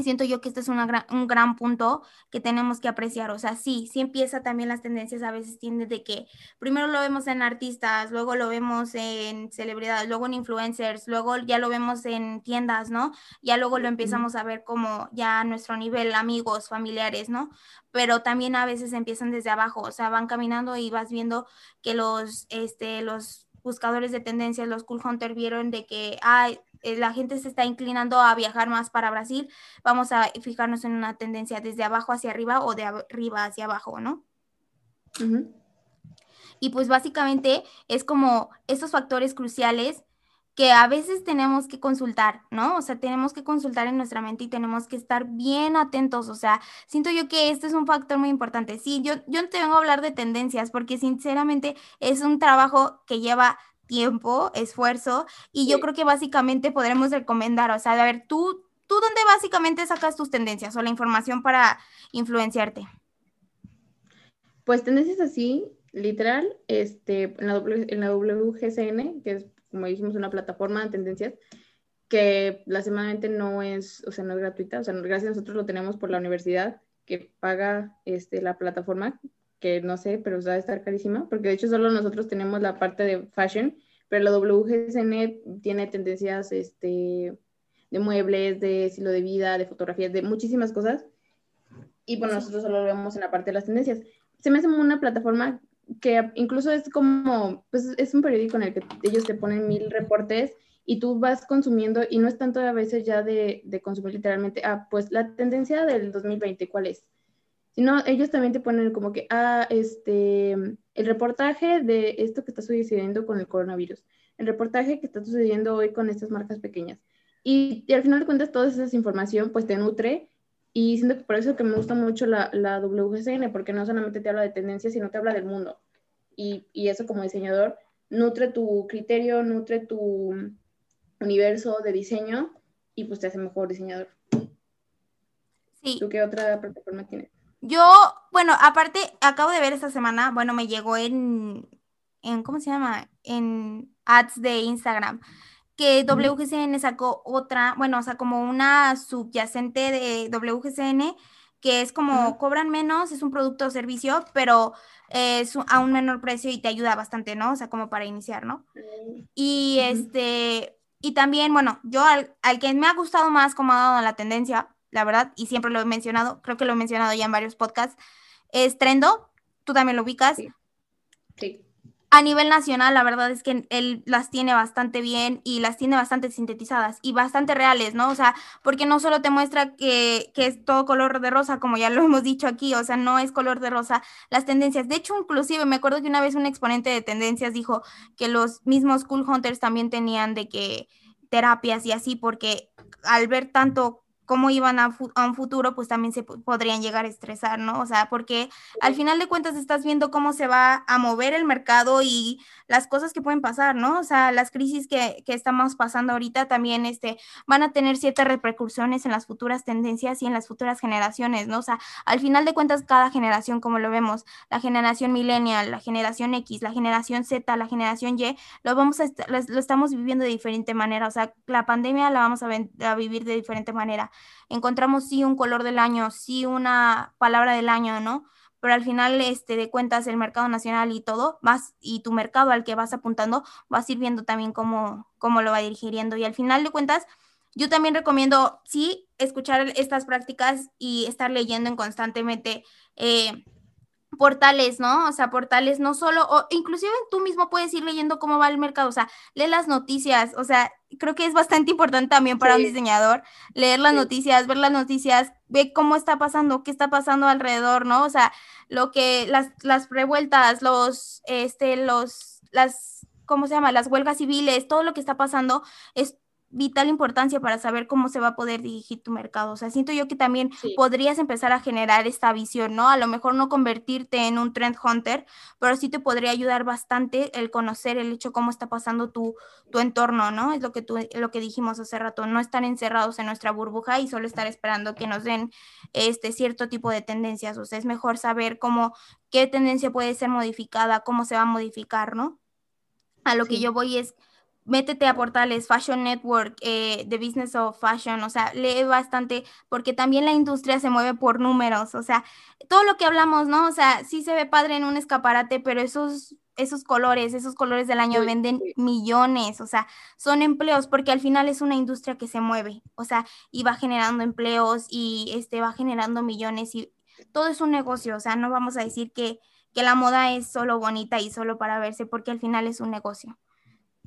Y siento yo que este es un gran punto que tenemos que apreciar. O sea, sí, sí empieza también las tendencias a veces tienden de que primero lo vemos en artistas, luego lo vemos en celebridades, luego en influencers, luego ya lo vemos en tiendas, ¿no? Ya luego lo empezamos a ver como ya a nuestro nivel, amigos, familiares, ¿no? Pero también a veces empiezan desde abajo, o sea, van caminando y vas viendo que los, este, los buscadores de tendencias, los Cool Hunter, vieron de que, ay, la gente se está inclinando a viajar más para Brasil, vamos a fijarnos en una tendencia desde abajo hacia arriba o de arriba hacia abajo, ¿no? Y pues básicamente es como estos factores cruciales que a veces tenemos que consultar, ¿no? O sea, tenemos que consultar en nuestra mente y tenemos que estar bien atentos. O sea, siento yo que este es un factor muy importante. Sí, yo, yo no te vengo a hablar de tendencias porque sinceramente es un trabajo que lleva tiempo, esfuerzo y yo creo que básicamente podremos recomendar, o sea, a ver, tú, tú dónde básicamente sacas tus tendencias o la información para influenciarte. Pues tendencias así, literal, este, en la, en la WGCN, que es como dijimos, una plataforma de tendencias que lastimamente no es, o sea, no es gratuita, o sea, gracias a nosotros lo tenemos por la universidad que paga este, la plataforma, que no sé, pero va a estar carísima, porque de hecho solo nosotros tenemos la parte de fashion, pero la WGSN tiene tendencias este, de muebles, de estilo de vida, de fotografías, de muchísimas cosas, y bueno, nosotros solo lo vemos en la parte de las tendencias. Se me hace una plataforma que incluso es como, pues es un periódico en el que ellos te ponen mil reportes y tú vas consumiendo y no es tanto a veces ya de, de consumir literalmente, ah, pues la tendencia del 2020, ¿cuál es? Sino ellos también te ponen como que, ah, este, el reportaje de esto que está sucediendo con el coronavirus, el reportaje que está sucediendo hoy con estas marcas pequeñas. Y, y al final de cuentas, toda esa información pues te nutre y siento que por eso que me gusta mucho la, la WGCN, porque no solamente te habla de tendencias, sino te habla del mundo. Y, y eso como diseñador nutre tu criterio, nutre tu universo de diseño y pues te hace mejor diseñador. Sí. ¿Tú qué otra plataforma tienes? Yo, bueno, aparte, acabo de ver esta semana, bueno, me llegó en, en ¿cómo se llama? En ads de Instagram que WGCN sacó otra, bueno, o sea, como una subyacente de WGCN, que es como cobran menos, es un producto o servicio, pero es a un menor precio y te ayuda bastante, ¿no? O sea, como para iniciar, ¿no? Y este, y también, bueno, yo al, que me ha gustado más como ha dado la tendencia, la verdad, y siempre lo he mencionado, creo que lo he mencionado ya en varios podcasts, es Trendo, tú también lo ubicas. sí a nivel nacional, la verdad es que él las tiene bastante bien y las tiene bastante sintetizadas y bastante reales, ¿no? O sea, porque no solo te muestra que, que, es todo color de rosa, como ya lo hemos dicho aquí, o sea, no es color de rosa las tendencias. De hecho, inclusive me acuerdo que una vez un exponente de tendencias dijo que los mismos Cool Hunters también tenían de que terapias y así, porque al ver tanto cómo iban a, un futuro, pues también se podrían llegar a estresar, ¿no? O sea, porque al final de cuentas estás viendo cómo se va a mover el mercado y las cosas que pueden pasar, ¿no? O sea, las crisis que, que estamos pasando ahorita también este, van a tener ciertas repercusiones en las futuras tendencias y en las futuras generaciones, ¿no? O sea, al final de cuentas, cada generación, como lo vemos, la generación millennial, la generación X, la generación Z, la generación Y, lo, vamos a lo estamos viviendo de diferente manera, o sea, la pandemia la vamos a, a vivir de diferente manera encontramos sí un color del año, sí una palabra del año, ¿no? Pero al final este, de cuentas el mercado nacional y todo, vas y tu mercado al que vas apuntando, vas a ir viendo también cómo, cómo lo va dirigiendo. Y al final de cuentas, yo también recomiendo, sí, escuchar estas prácticas y estar leyendo en constantemente eh, portales, ¿no? O sea, portales no solo, o inclusive tú mismo puedes ir leyendo cómo va el mercado, o sea, lee las noticias, o sea, creo que es bastante importante también para un diseñador leer las noticias, ver las noticias, ver cómo está pasando, qué está pasando alrededor, ¿no? O sea, lo que las las revueltas, los este los las ¿cómo se llama? Las huelgas civiles, todo lo que está pasando es vital importancia para saber cómo se va a poder dirigir tu mercado. O sea, siento yo que también podrías empezar a generar esta visión, ¿no? A lo mejor no convertirte en un trend hunter, pero sí te podría ayudar bastante el conocer el hecho cómo está pasando tu, tu entorno, ¿no? Es lo que tú, lo que dijimos hace rato, no estar encerrados en nuestra burbuja y solo estar esperando que nos den este cierto tipo de tendencias. O sea, es mejor saber cómo, qué tendencia puede ser modificada, cómo se va a modificar, ¿no? A lo que yo voy es métete a portales, Fashion Network, eh, The Business of Fashion, o sea, lee bastante, porque también la industria se mueve por números, o sea, todo lo que hablamos, ¿no? O sea, sí se ve padre en un escaparate, pero esos, esos colores, esos colores del año venden millones, o sea, son empleos, porque al final es una industria que se mueve, o sea, y va generando empleos y este, va generando millones y todo es un negocio, o sea, no vamos a decir que, que la moda es solo bonita y solo para verse, porque al final es un negocio.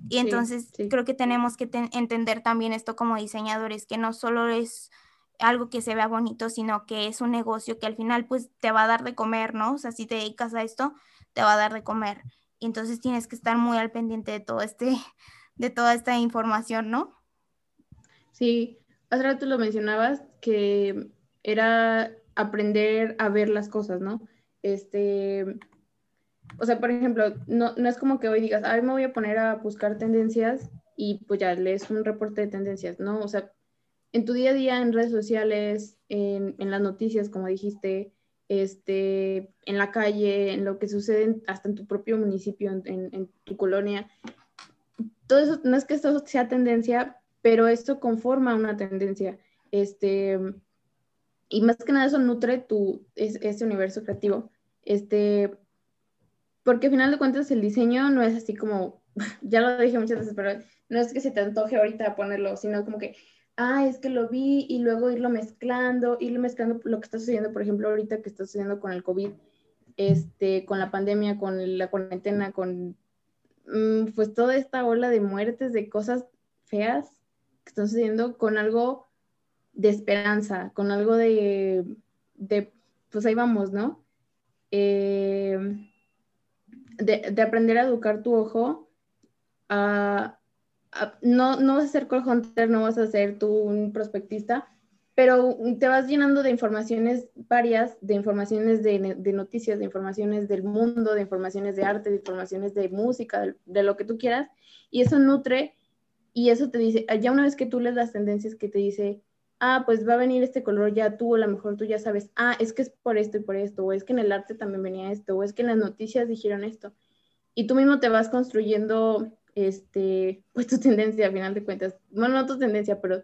Y entonces creo que tenemos que entender también esto como diseñadores, que no solo es algo que se vea bonito, sino que es un negocio que al final pues te va a dar de comer, ¿no? O sea, si te dedicas a esto, te va a dar de comer. Y entonces tienes que estar muy al pendiente de todo este, de toda esta información, ¿no? Sí, hace rato lo mencionabas que era aprender a ver las cosas, ¿no? Este, o sea, por ejemplo, no, no es como que hoy digas, ay, me voy a poner a buscar tendencias y pues ya lees un reporte de tendencias, ¿no? O sea, en tu día a día, en redes sociales, en, en las noticias, como dijiste, este, en la calle, en lo que sucede hasta en tu propio municipio, en, en, tu colonia. Todo eso, no es que esto sea tendencia, pero esto conforma una tendencia. Este, y más que nada eso nutre tu, ese universo creativo. Este, porque al final de cuentas el diseño no es así como, ya lo dije muchas veces, pero no es que se te antoje ahorita ponerlo, sino como que, ah, es que lo vi y luego irlo mezclando, irlo mezclando lo que está sucediendo, por ejemplo, ahorita que está sucediendo con el COVID, este, con la pandemia, con la cuarentena, con mm, pues toda esta ola de muertes, de cosas feas que están sucediendo, con algo de esperanza, con algo de, de pues ahí vamos, ¿no? Eh, de, aprender a educar tu ojo no, no vas a ser call hunter, no vas a ser tú un prospectista, pero te vas llenando de informaciones varias, de informaciones de, noticias, de informaciones del mundo, de informaciones de arte, de informaciones de música, de, lo que tú quieras, y eso nutre y eso te dice, ya una vez que tú lees las tendencias que te dice, ah, pues va a venir este color, ya tú, a lo mejor tú ya sabes, ah, es que es por esto y por esto, o es que en el arte también venía esto, o es que en las noticias dijeron esto y tú mismo te vas construyendo, este, pues tu tendencia, a final de cuentas. Bueno, no tu tendencia, pero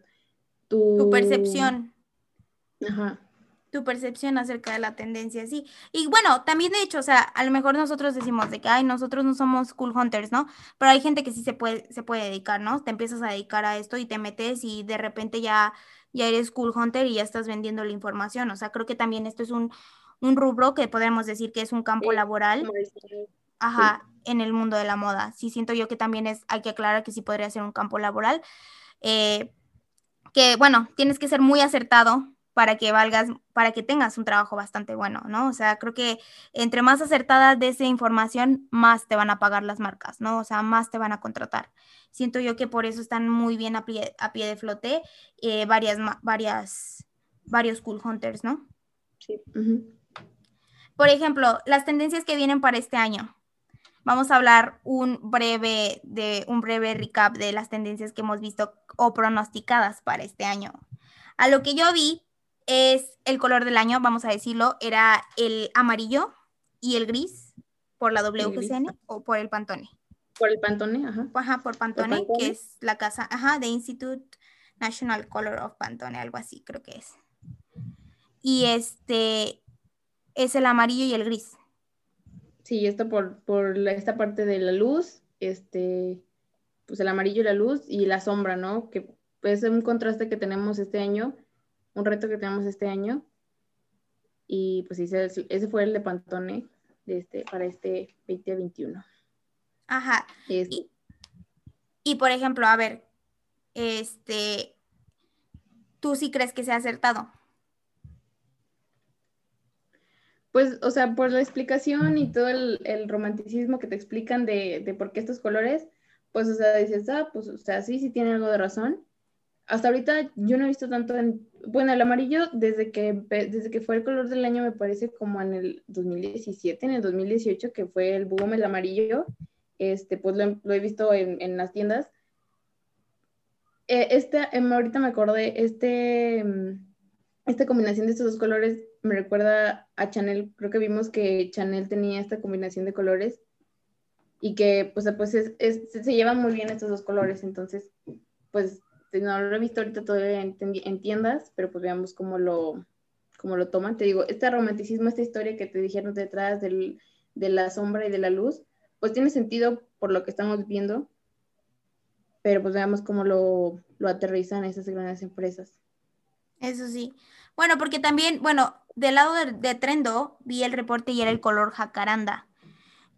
tu... Tu percepción. Ajá. Tu percepción acerca de la tendencia, sí. Y bueno, también de hecho, o sea, a lo mejor nosotros decimos de que, ay, nosotros no somos cool hunters, ¿no? Pero hay gente que sí se puede, se puede dedicar, ¿no? Te empiezas a dedicar a esto y te metes y de repente ya, ya eres cool hunter y ya estás vendiendo la información. O sea, creo que también esto es un, un rubro que podemos decir que es un campo laboral. Ajá, en el mundo de la moda. Sí, siento yo que también es, hay que aclarar que sí podría ser un campo laboral. Eh, que bueno, tienes que ser muy acertado para que valgas, para que tengas un trabajo bastante bueno, ¿no? O sea, creo que entre más acertada de esa información, más te van a pagar las marcas, ¿no? O sea, más te van a contratar. Siento yo que por eso están muy bien a pie, a pie de flote eh, varias, varias, varios cool hunters, ¿no? Sí. Por ejemplo, las tendencias que vienen para este año vamos a hablar un breve, de, un breve recap de las tendencias que hemos visto o pronosticadas para este año. A lo que yo vi es el color del año, vamos a decirlo, era el amarillo y el gris por la WGCN o por el Pantone. Por el Pantone, ajá. Ajá, por Pantone, que es la casa, ajá, de Institute National Color of Pantone, algo así creo que es. Y este es el amarillo y el gris. Sí, esto por, por esta parte de la luz, este, pues el amarillo y la luz y la sombra, ¿no? Que es un contraste que tenemos este año, un reto que tenemos este año. Y pues sí, ese, fue el de Pantone de este, para este 2021. Ajá. Y, y por ejemplo, a ver, este, ¿tú sí crees que se ha acertado? Pues, o sea, por la explicación y todo el, romanticismo que te explican de, por qué estos colores, pues, o sea, dices, ah, pues, o sea, sí, sí tiene algo de razón. Hasta ahorita yo no he visto tanto en, bueno, el amarillo desde que, desde que fue el color del año me parece como en el 2017, en el 2018, que fue el boom el amarillo, este, pues lo, he visto en, las tiendas. Eh, este, em, ahorita me acordé, este, mm, esta combinación de estos dos colores me recuerda a Chanel, creo que vimos que Chanel tenía esta combinación de colores y que pues, pues se llevan muy bien estos dos colores, entonces pues no lo he visto ahorita todavía en, tiendas, pero pues veamos cómo lo, cómo lo toman. Te digo, este romanticismo, esta historia que te dijeron detrás de la sombra y de la luz, pues tiene sentido por lo que estamos viendo, pero pues veamos cómo lo, lo aterrizan esas grandes empresas. Eso sí. Bueno, porque también, bueno, del lado de, Trendo vi el reporte y era el color jacaranda.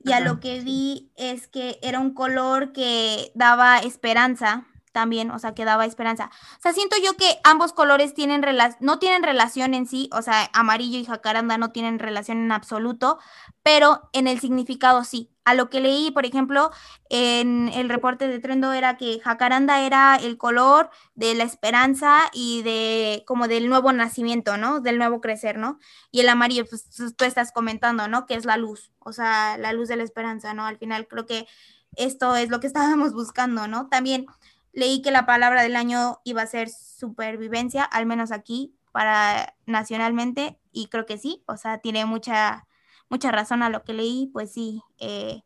y a lo que vi es que era un color que daba esperanza también, o sea, que daba esperanza. O sea, siento yo que ambos colores tienen no tienen relación en sí, o sea, amarillo y jacaranda no tienen relación en absoluto, pero en el significado sí. A lo que leí, por ejemplo, en el reporte de Trendo era que jacaranda era el color de la esperanza y de como del nuevo nacimiento, ¿no? Del nuevo crecer, ¿no? Y el amarillo, pues tú estás comentando, ¿no? Que es la luz, o sea, la luz de la esperanza, ¿no? Al final creo que esto es lo que estábamos buscando, ¿no? También leí que la palabra del año iba a ser supervivencia, al menos aquí, para nacionalmente, y creo que sí, o sea, tiene mucha, mucha razón a lo que leí, pues sí, eh,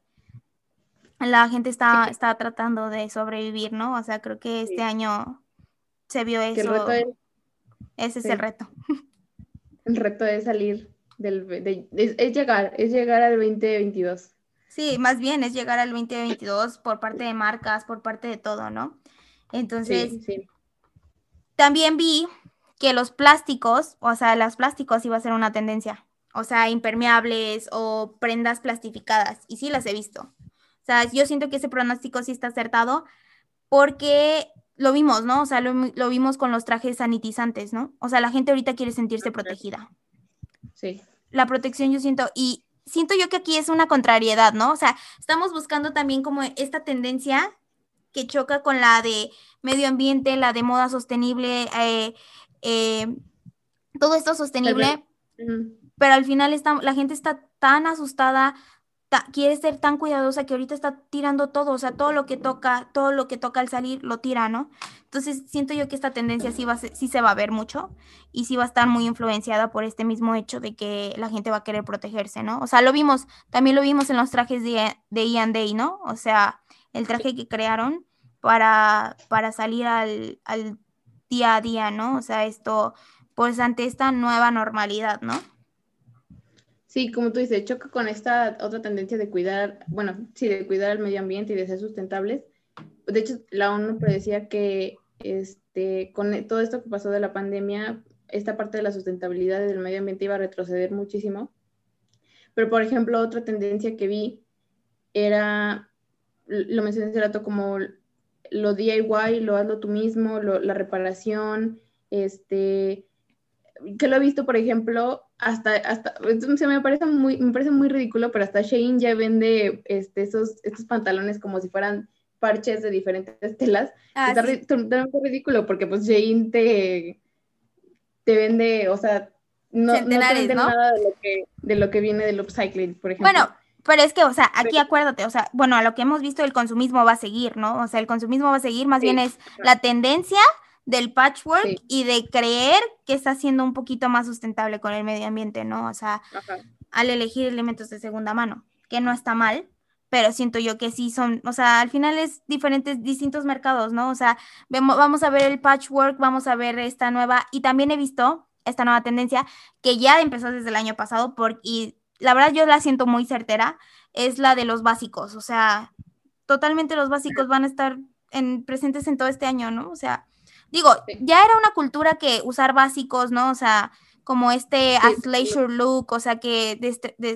la gente está, está tratando de sobrevivir, ¿no? O sea, creo que este año se vio eso. Ese es el reto. El reto es salir del, es, llegar, es llegar al 2022. Sí, más bien es llegar al 2022 por parte de marcas, por parte de todo, ¿no? Entonces, también vi que los plásticos, o sea, los plásticos iba a ser una tendencia, o sea, impermeables o prendas plastificadas, y sí las he visto. O sea, yo siento que ese pronóstico sí está acertado porque lo vimos, ¿no? O sea, lo, lo vimos con los trajes sanitizantes, ¿no? O sea, la gente ahorita quiere sentirse protegida. Sí. La protección yo siento, y siento yo que aquí es una contrariedad, ¿no? O sea, estamos buscando también como esta tendencia que choca con la de medio ambiente, la de moda sostenible, eh, eh, todo esto sostenible, pero al final está, la gente está tan asustada, quiere ser tan cuidadosa que ahorita está tirando todo, o sea, todo lo que toca, todo lo que toca al salir lo tira, ¿no? Entonces siento yo que esta tendencia sí, va a sí se va a ver mucho y sí va a estar muy influenciada por este mismo hecho de que la gente va a querer protegerse, ¿no? O sea, lo vimos, también lo vimos en los trajes de, de Ian Day, ¿no? O sea, el traje que crearon para, para salir al, día a día, ¿no? O sea, esto, pues ante esta nueva normalidad, ¿no? Sí, como tú dices, choca con esta otra tendencia de cuidar, bueno, sí, de cuidar el medio ambiente y de ser sustentables. De hecho, la ONU predecía que este, con todo esto que pasó de la pandemia, esta parte de la sustentabilidad del medio ambiente iba a retroceder muchísimo. Pero, por ejemplo, otra tendencia que vi era, lo mencioné hace rato, como lo DIY, lo hazlo tú mismo, la reparación, este, que lo he visto, por ejemplo, hasta, hasta, se me parece muy, me parece muy ridículo, pero hasta Shein ya vende este, esos, estos pantalones como si fueran parches de diferentes telas. Ah, Está totalmente ridículo porque pues Shein te, te vende, o sea, no, no te vende nada de lo, que, de lo que viene del upcycling, por ejemplo. Bueno, pero es que, o sea, aquí acuérdate, o sea, bueno, a lo que hemos visto, el consumismo va a seguir, ¿no? O sea, el consumismo va a seguir, más bien es la tendencia del patchwork y de creer que está siendo un poquito más sustentable con el medio ambiente, ¿no? O sea, al elegir elementos de segunda mano, que no está mal, pero siento yo que sí son, o sea, al final es diferentes, distintos mercados, ¿no? O sea, vemos, vamos a ver el patchwork, vamos a ver esta nueva, y también he visto esta nueva tendencia que ya empezó desde el año pasado por, y la verdad yo la siento muy certera, es la de los básicos, o sea, totalmente los básicos van a estar en, presentes en todo este año, ¿no? O sea, digo, ya era una cultura que usar básicos, ¿no? O sea, como este athleisure look, o sea, que,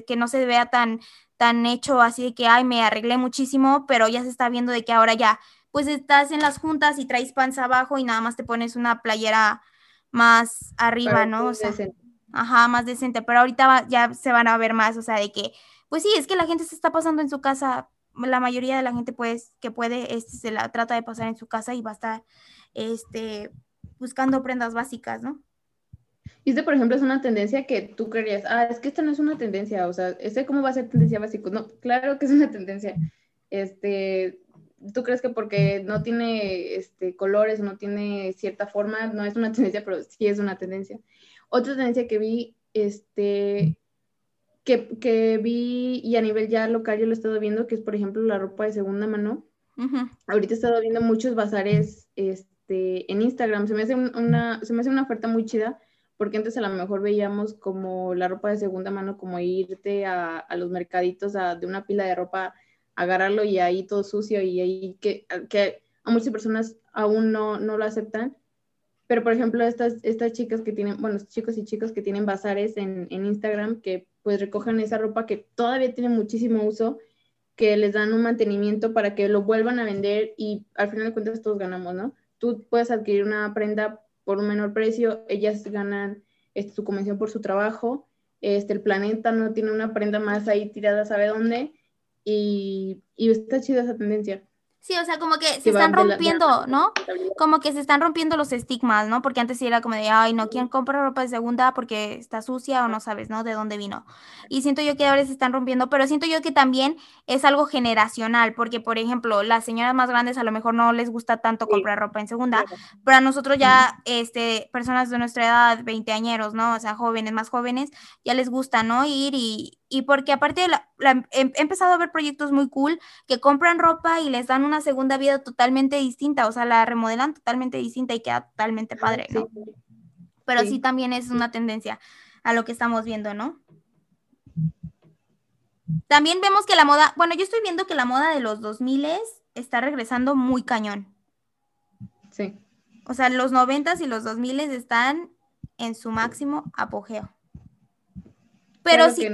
que no se vea tan, tan hecho así de que, ay, me arreglé muchísimo, pero ya se está viendo de que ahora ya, pues estás en las juntas y traes panza abajo y nada más te pones una playera más arriba, ¿no? O sea, Ajá, más decente, pero ahorita ya se van a ver más, o sea, de que, pues sí, es que la gente se está pasando en su casa, la mayoría de la gente pues que puede, este, se la trata de pasar en su casa y va a estar, este, buscando prendas básicas, ¿no? Y este, por ejemplo, es una tendencia que tú creerías, ah, es que esta no es una tendencia, o sea, ¿este cómo va a ser tendencia básico? No, claro que es una tendencia. Este, ¿tú crees que porque no tiene este, colores, no tiene cierta forma, no es una tendencia, pero sí es una tendencia? Otra tendencia que vi, este, que, vi y a nivel ya local yo lo he estado viendo, que es por ejemplo la ropa de segunda mano. Ahorita he estado viendo muchos bazares este, en Instagram. Se me, hace una, se me hace una oferta muy chida porque antes a lo mejor veíamos como la ropa de segunda mano, como irte a, los mercaditos de una pila de ropa, agarrarlo y ahí todo sucio y ahí que, que a muchas personas aún no, no lo aceptan. Pero, por ejemplo, estas, estas chicas que tienen, bueno, chicos y chicos que tienen bazares en, en Instagram, que pues recogen esa ropa que todavía tiene muchísimo uso que les dan un mantenimiento para que lo vuelvan a vender y al final de cuentas todos ganamos, ¿no? Tú puedes adquirir una prenda por un menor precio, ellas ganan este, su convención por su trabajo, este, el planeta no tiene una prenda más ahí tirada, ¿sabe dónde? Y, y está chida esa tendencia. Sí, o sea, como que se están rompiendo, ¿no? Como que se están rompiendo los estigmas, ¿no? Porque antes sí era como de, ay, no, ¿quién compra ropa de segunda porque está sucia o no sabes, ¿no? De dónde vino. Y siento yo que ahora se están rompiendo, pero siento yo que también es algo generacional, porque, por ejemplo, las señoras más grandes a lo mejor no les gusta tanto comprar ropa en segunda, pero a nosotros ya, este, personas de nuestra edad, veinteañeros, ¿no? O sea, jóvenes, más jóvenes, ya les gusta, ¿no? Ir y, y porque aparte la, he, empezado a ver proyectos muy cool que compran ropa y les dan una segunda vida totalmente distinta, o sea, la remodelan totalmente distinta y queda totalmente padre, ¿no? Pero sí. también es una tendencia a lo que estamos viendo, ¿no? También vemos que la moda, bueno, yo estoy viendo que la moda de los 2000 está regresando muy cañón. Sí. O sea, los 90 y los 2000 están en su máximo apogeo. Pero sí.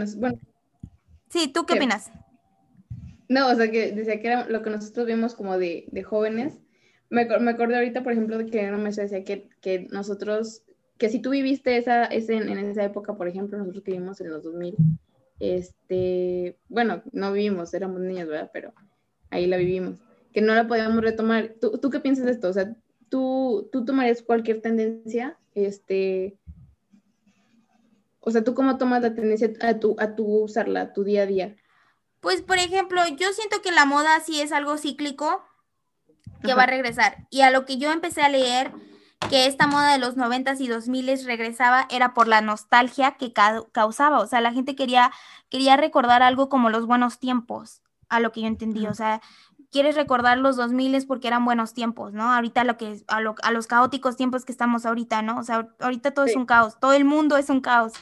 sí, ¿tú qué, opinas? No, o sea, que decía que era lo que nosotros vimos como de, de jóvenes. Me, me, acordé ahorita, por ejemplo, de que una maestra decía que, que nosotros, que si tú viviste esa, ese, en esa época, por ejemplo, nosotros que vivimos en los 2000, este, bueno, no vivimos, éramos niños, ¿verdad? Pero ahí la vivimos, que no la podíamos retomar. ¿Tú, tú qué piensas de esto? O sea, ¿tú, tú tomarías cualquier tendencia, este, o sea, ¿tú cómo tomas la tendencia a tu, a tu usarla, a tu día a día? Pues, por ejemplo, yo siento que la moda sí es algo cíclico que va a regresar. Y a lo que yo empecé a leer, que esta moda de los noventas y dos miles regresaba, era por la nostalgia que causaba. O sea, la gente quería, quería recordar algo como los buenos tiempos, a lo que yo entendí. O sea, quieres recordar los 2000 porque eran buenos tiempos, ¿no? Ahorita lo que a, a, los caóticos tiempos que estamos ahorita, ¿no? O sea, ahorita todo es un caos, todo el mundo es un caos.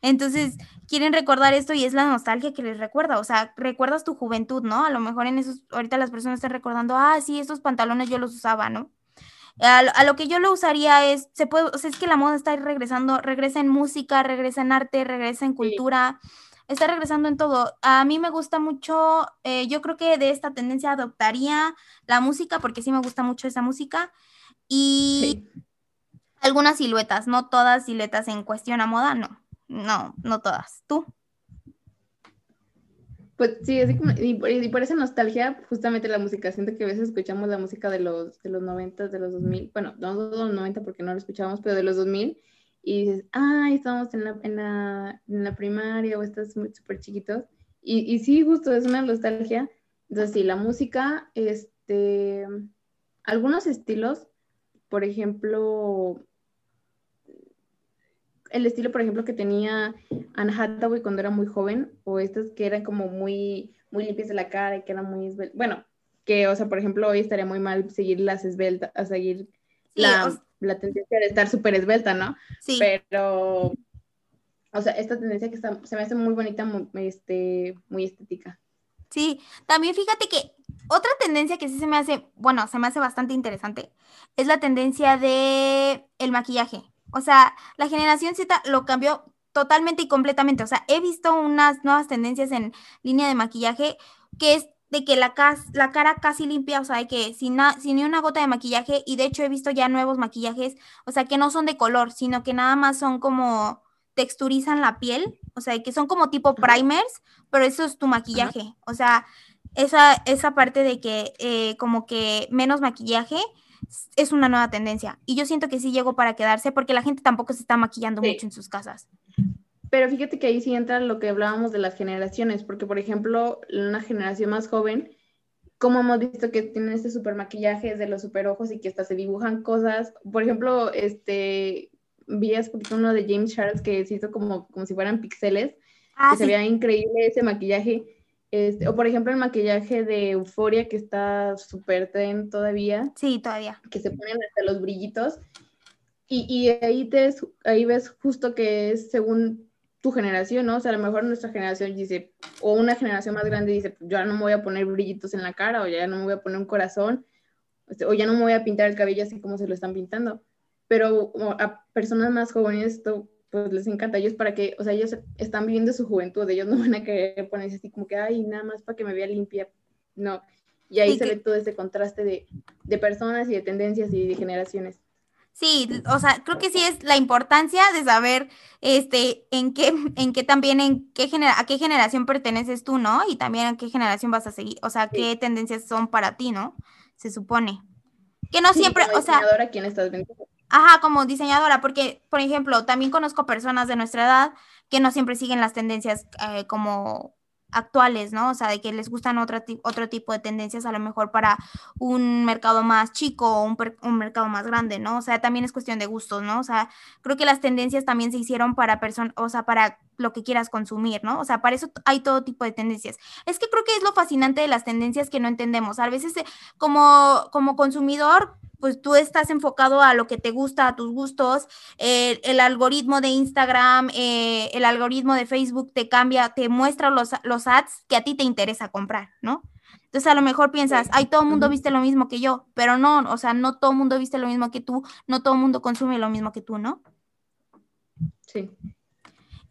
Entonces, quieren recordar esto y es la nostalgia que les recuerda, o sea, recuerdas tu juventud, ¿no? A lo mejor en esos, ahorita las personas están recordando, ah, sí, estos pantalones yo los usaba, ¿no? A, a, lo que yo lo usaría es, se puede, o sea, es que la moda está regresando, regresa en música, regresa en arte, regresa en cultura. Sí está regresando en todo. A mí me gusta mucho, eh, yo creo que de esta tendencia adoptaría la música, porque sí me gusta mucho esa música, y sí. algunas siluetas, no todas siluetas en cuestión a moda, no, no, no todas. ¿Tú? Pues sí, así como, y, y, por esa nostalgia, justamente la música, siento que a veces escuchamos la música de los, de los 90, de los 2000, bueno, no de los 90 porque no lo escuchamos, pero de los 2000, y dices, ay, estamos en la, en la, en la primaria o estás súper chiquitos. Y, y, sí, justo es una nostalgia. Entonces, sí, la música, este, algunos estilos, por ejemplo, el estilo, por ejemplo, que tenía Anne Hathaway cuando era muy joven, o estas que eran como muy, muy limpias de la cara y que eran muy esbeltas. Bueno, que, o sea, por ejemplo, hoy estaría muy mal seguir las esbeltas, a seguir sí, la... La tendencia de estar súper esbelta, ¿no? Sí. Pero, o sea, esta tendencia que está, se me hace muy bonita, muy, este, muy estética. Sí, también fíjate que otra tendencia que sí se me hace, bueno, se me hace bastante interesante, es la tendencia de el maquillaje. O sea, la generación Z lo cambió totalmente y completamente. O sea, he visto unas nuevas tendencias en línea de maquillaje que es de que la, la cara casi limpia, o sea, de que sin, sin ni una gota de maquillaje, y de hecho he visto ya nuevos maquillajes, o sea, que no son de color, sino que nada más son como texturizan la piel, o sea, que son como tipo primers, pero eso es tu maquillaje, o sea, esa, esa parte de que eh, como que menos maquillaje es una nueva tendencia, y yo siento que sí llegó para quedarse porque la gente tampoco se está maquillando sí. mucho en sus casas. Pero fíjate que ahí sí entra lo que hablábamos de las generaciones, porque por ejemplo, una generación más joven, como hemos visto que tienen este super maquillaje de los super ojos y que hasta se dibujan cosas. Por ejemplo, este, vi hace poquito uno de James Charles que se hizo como, como si fueran pixeles, ah, que sí. se veía increíble ese maquillaje. Este, o por ejemplo el maquillaje de Euforia que está súper tren todavía. Sí, todavía. Que se ponen hasta los brillitos. Y, y ahí, te, ahí ves justo que es según tu generación, ¿no? O sea, a lo mejor nuestra generación dice, o una generación más grande dice, yo ya no me voy a poner brillitos en la cara, o ya no me voy a poner un corazón, o ya no me voy a pintar el cabello así como se lo están pintando. Pero a personas más jóvenes esto pues les encanta. Ellos para que, o sea, ellos están viviendo su juventud, ellos no van a querer ponerse así como que, ay, nada más para que me vea limpia. No. Y ahí se ve todo ese contraste de, de personas y de tendencias y de generaciones. Sí, o sea, creo que sí es la importancia de saber este en qué en qué también en qué genera, a qué generación perteneces tú, ¿no? Y también a qué generación vas a seguir, o sea, qué tendencias son para ti, ¿no? Se supone. Que no siempre, o sea, ¿quién estás viendo? Ajá, como diseñadora, porque, por ejemplo, también conozco personas de nuestra edad que no siempre siguen las tendencias eh, como actuales, ¿no? O sea, de que les gustan otro, otro tipo de tendencias a lo mejor para un mercado más chico o un, un, mercado más grande, ¿no? O sea, también es cuestión de gustos, ¿no? O sea, creo que las tendencias también se hicieron para personas, o sea, para lo que quieras consumir, ¿no? O sea, para eso hay todo tipo de tendencias. Es que creo que es lo fascinante de las tendencias que no entendemos. A veces eh, como, como consumidor pues tú estás enfocado a lo que te gusta, a tus gustos, el algoritmo de Instagram, eh, el algoritmo de Facebook te cambia, te muestra los, los ads que a ti te interesa comprar, ¿no? Entonces a lo mejor piensas, ay, todo el mundo viste lo mismo que yo, pero no, o sea, no todo el mundo viste lo mismo que tú, no todo el mundo consume lo mismo que tú, ¿no? Sí.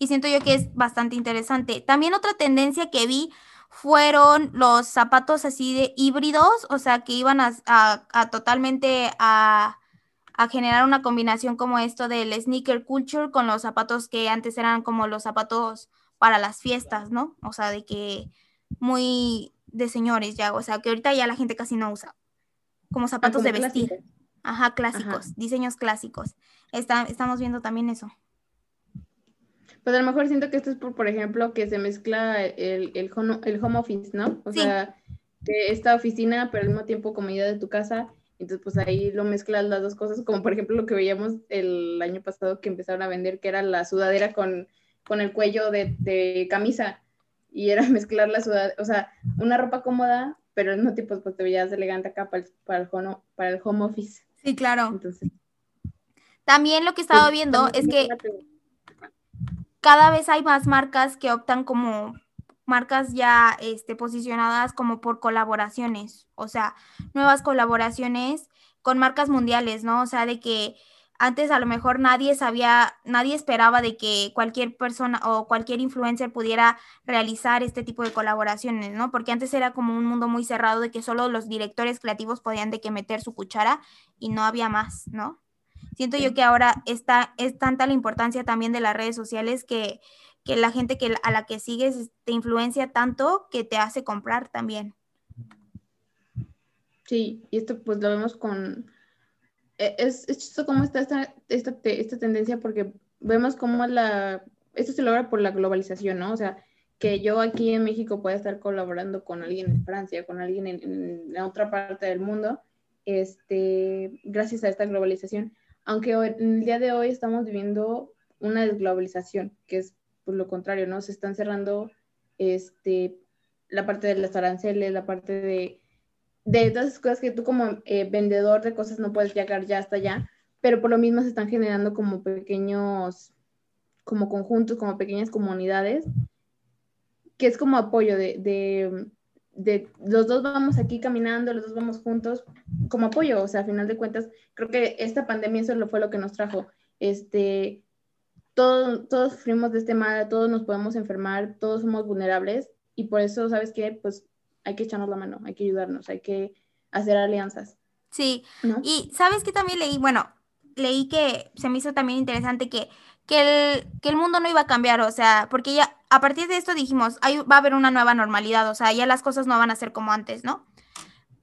Y siento yo que es bastante interesante. También otra tendencia que vi fueron los zapatos así de híbridos, o sea, que iban a, totalmente a, generar una combinación como esto del sneaker culture con los zapatos que antes eran como los zapatos para las fiestas, ¿no? O sea, de que muy de señores ya, o sea, que ahorita ya la gente casi no usa, como zapatos de vestir. Ajá, clásicos, diseños clásicos. estamos viendo también eso. Pues a lo mejor siento que esto es por, por ejemplo, que se mezcla el, el, home, el home office, ¿no? O sea, esta oficina, pero al mismo tiempo comida de tu casa. Entonces, pues ahí lo mezclas las dos cosas, como por ejemplo lo que veíamos el año pasado que empezaron a vender, que era la sudadera con, con el cuello de, de camisa. Y era mezclar la sudadera, o sea, una ropa cómoda, pero al mismo tiempo pues te veías elegante acá para el, para el, home, para el home office. Sí, claro. Entonces, También lo que he estado pues, viendo es que cada vez hay más marcas que optan como marcas ya este, posicionadas como por colaboraciones, o sea, nuevas colaboraciones con marcas mundiales, ¿no? O sea, de que antes a lo mejor nadie sabía, nadie esperaba de que cualquier persona o cualquier influencer pudiera realizar este tipo de colaboraciones, ¿no? Porque antes era como un mundo muy cerrado de que solo los directores creativos podían de que meter su cuchara y no había más, ¿no? Siento yo que ahora está, es tanta la importancia también de las redes sociales que, la gente que, a la que sigues te influencia tanto que te hace comprar también. Sí, y esto pues lo vemos con... E, es, es chistoso cómo está esta, esta, esta tendencia porque vemos cómo la... Esto se logra por la globalización, ¿no? O sea, que yo aquí en México pueda estar colaborando con alguien en Francia, con alguien en, en, otra parte del mundo, este, gracias a esta globalización aunque en el día de hoy estamos viviendo una desglobalización, que es por lo contrario, ¿no? Se están cerrando este, la parte de las aranceles, la parte de, de todas esas cosas que tú como eh, vendedor de cosas no puedes llegar ya hasta allá, pero por lo mismo se están generando como pequeños, como conjuntos, como pequeñas comunidades, que es como apoyo de los dos vamos aquí caminando, los dos vamos juntos, como apoyo, o sea, a final de cuentas, creo que esta pandemia eso fue lo que nos trajo, este, todos, todos sufrimos de este mal, todos nos podemos enfermar, todos somos vulnerables, y por eso, ¿sabes qué? Pues hay que echarnos la mano, hay que ayudarnos, hay que hacer alianzas. Sí, y ¿sabes qué también leí? Bueno, leí que se me hizo también interesante que que el, que el mundo no iba a cambiar, o sea, porque ya a partir de esto dijimos, hay, va a haber una nueva normalidad, o sea, ya las cosas no van a ser como antes, ¿no?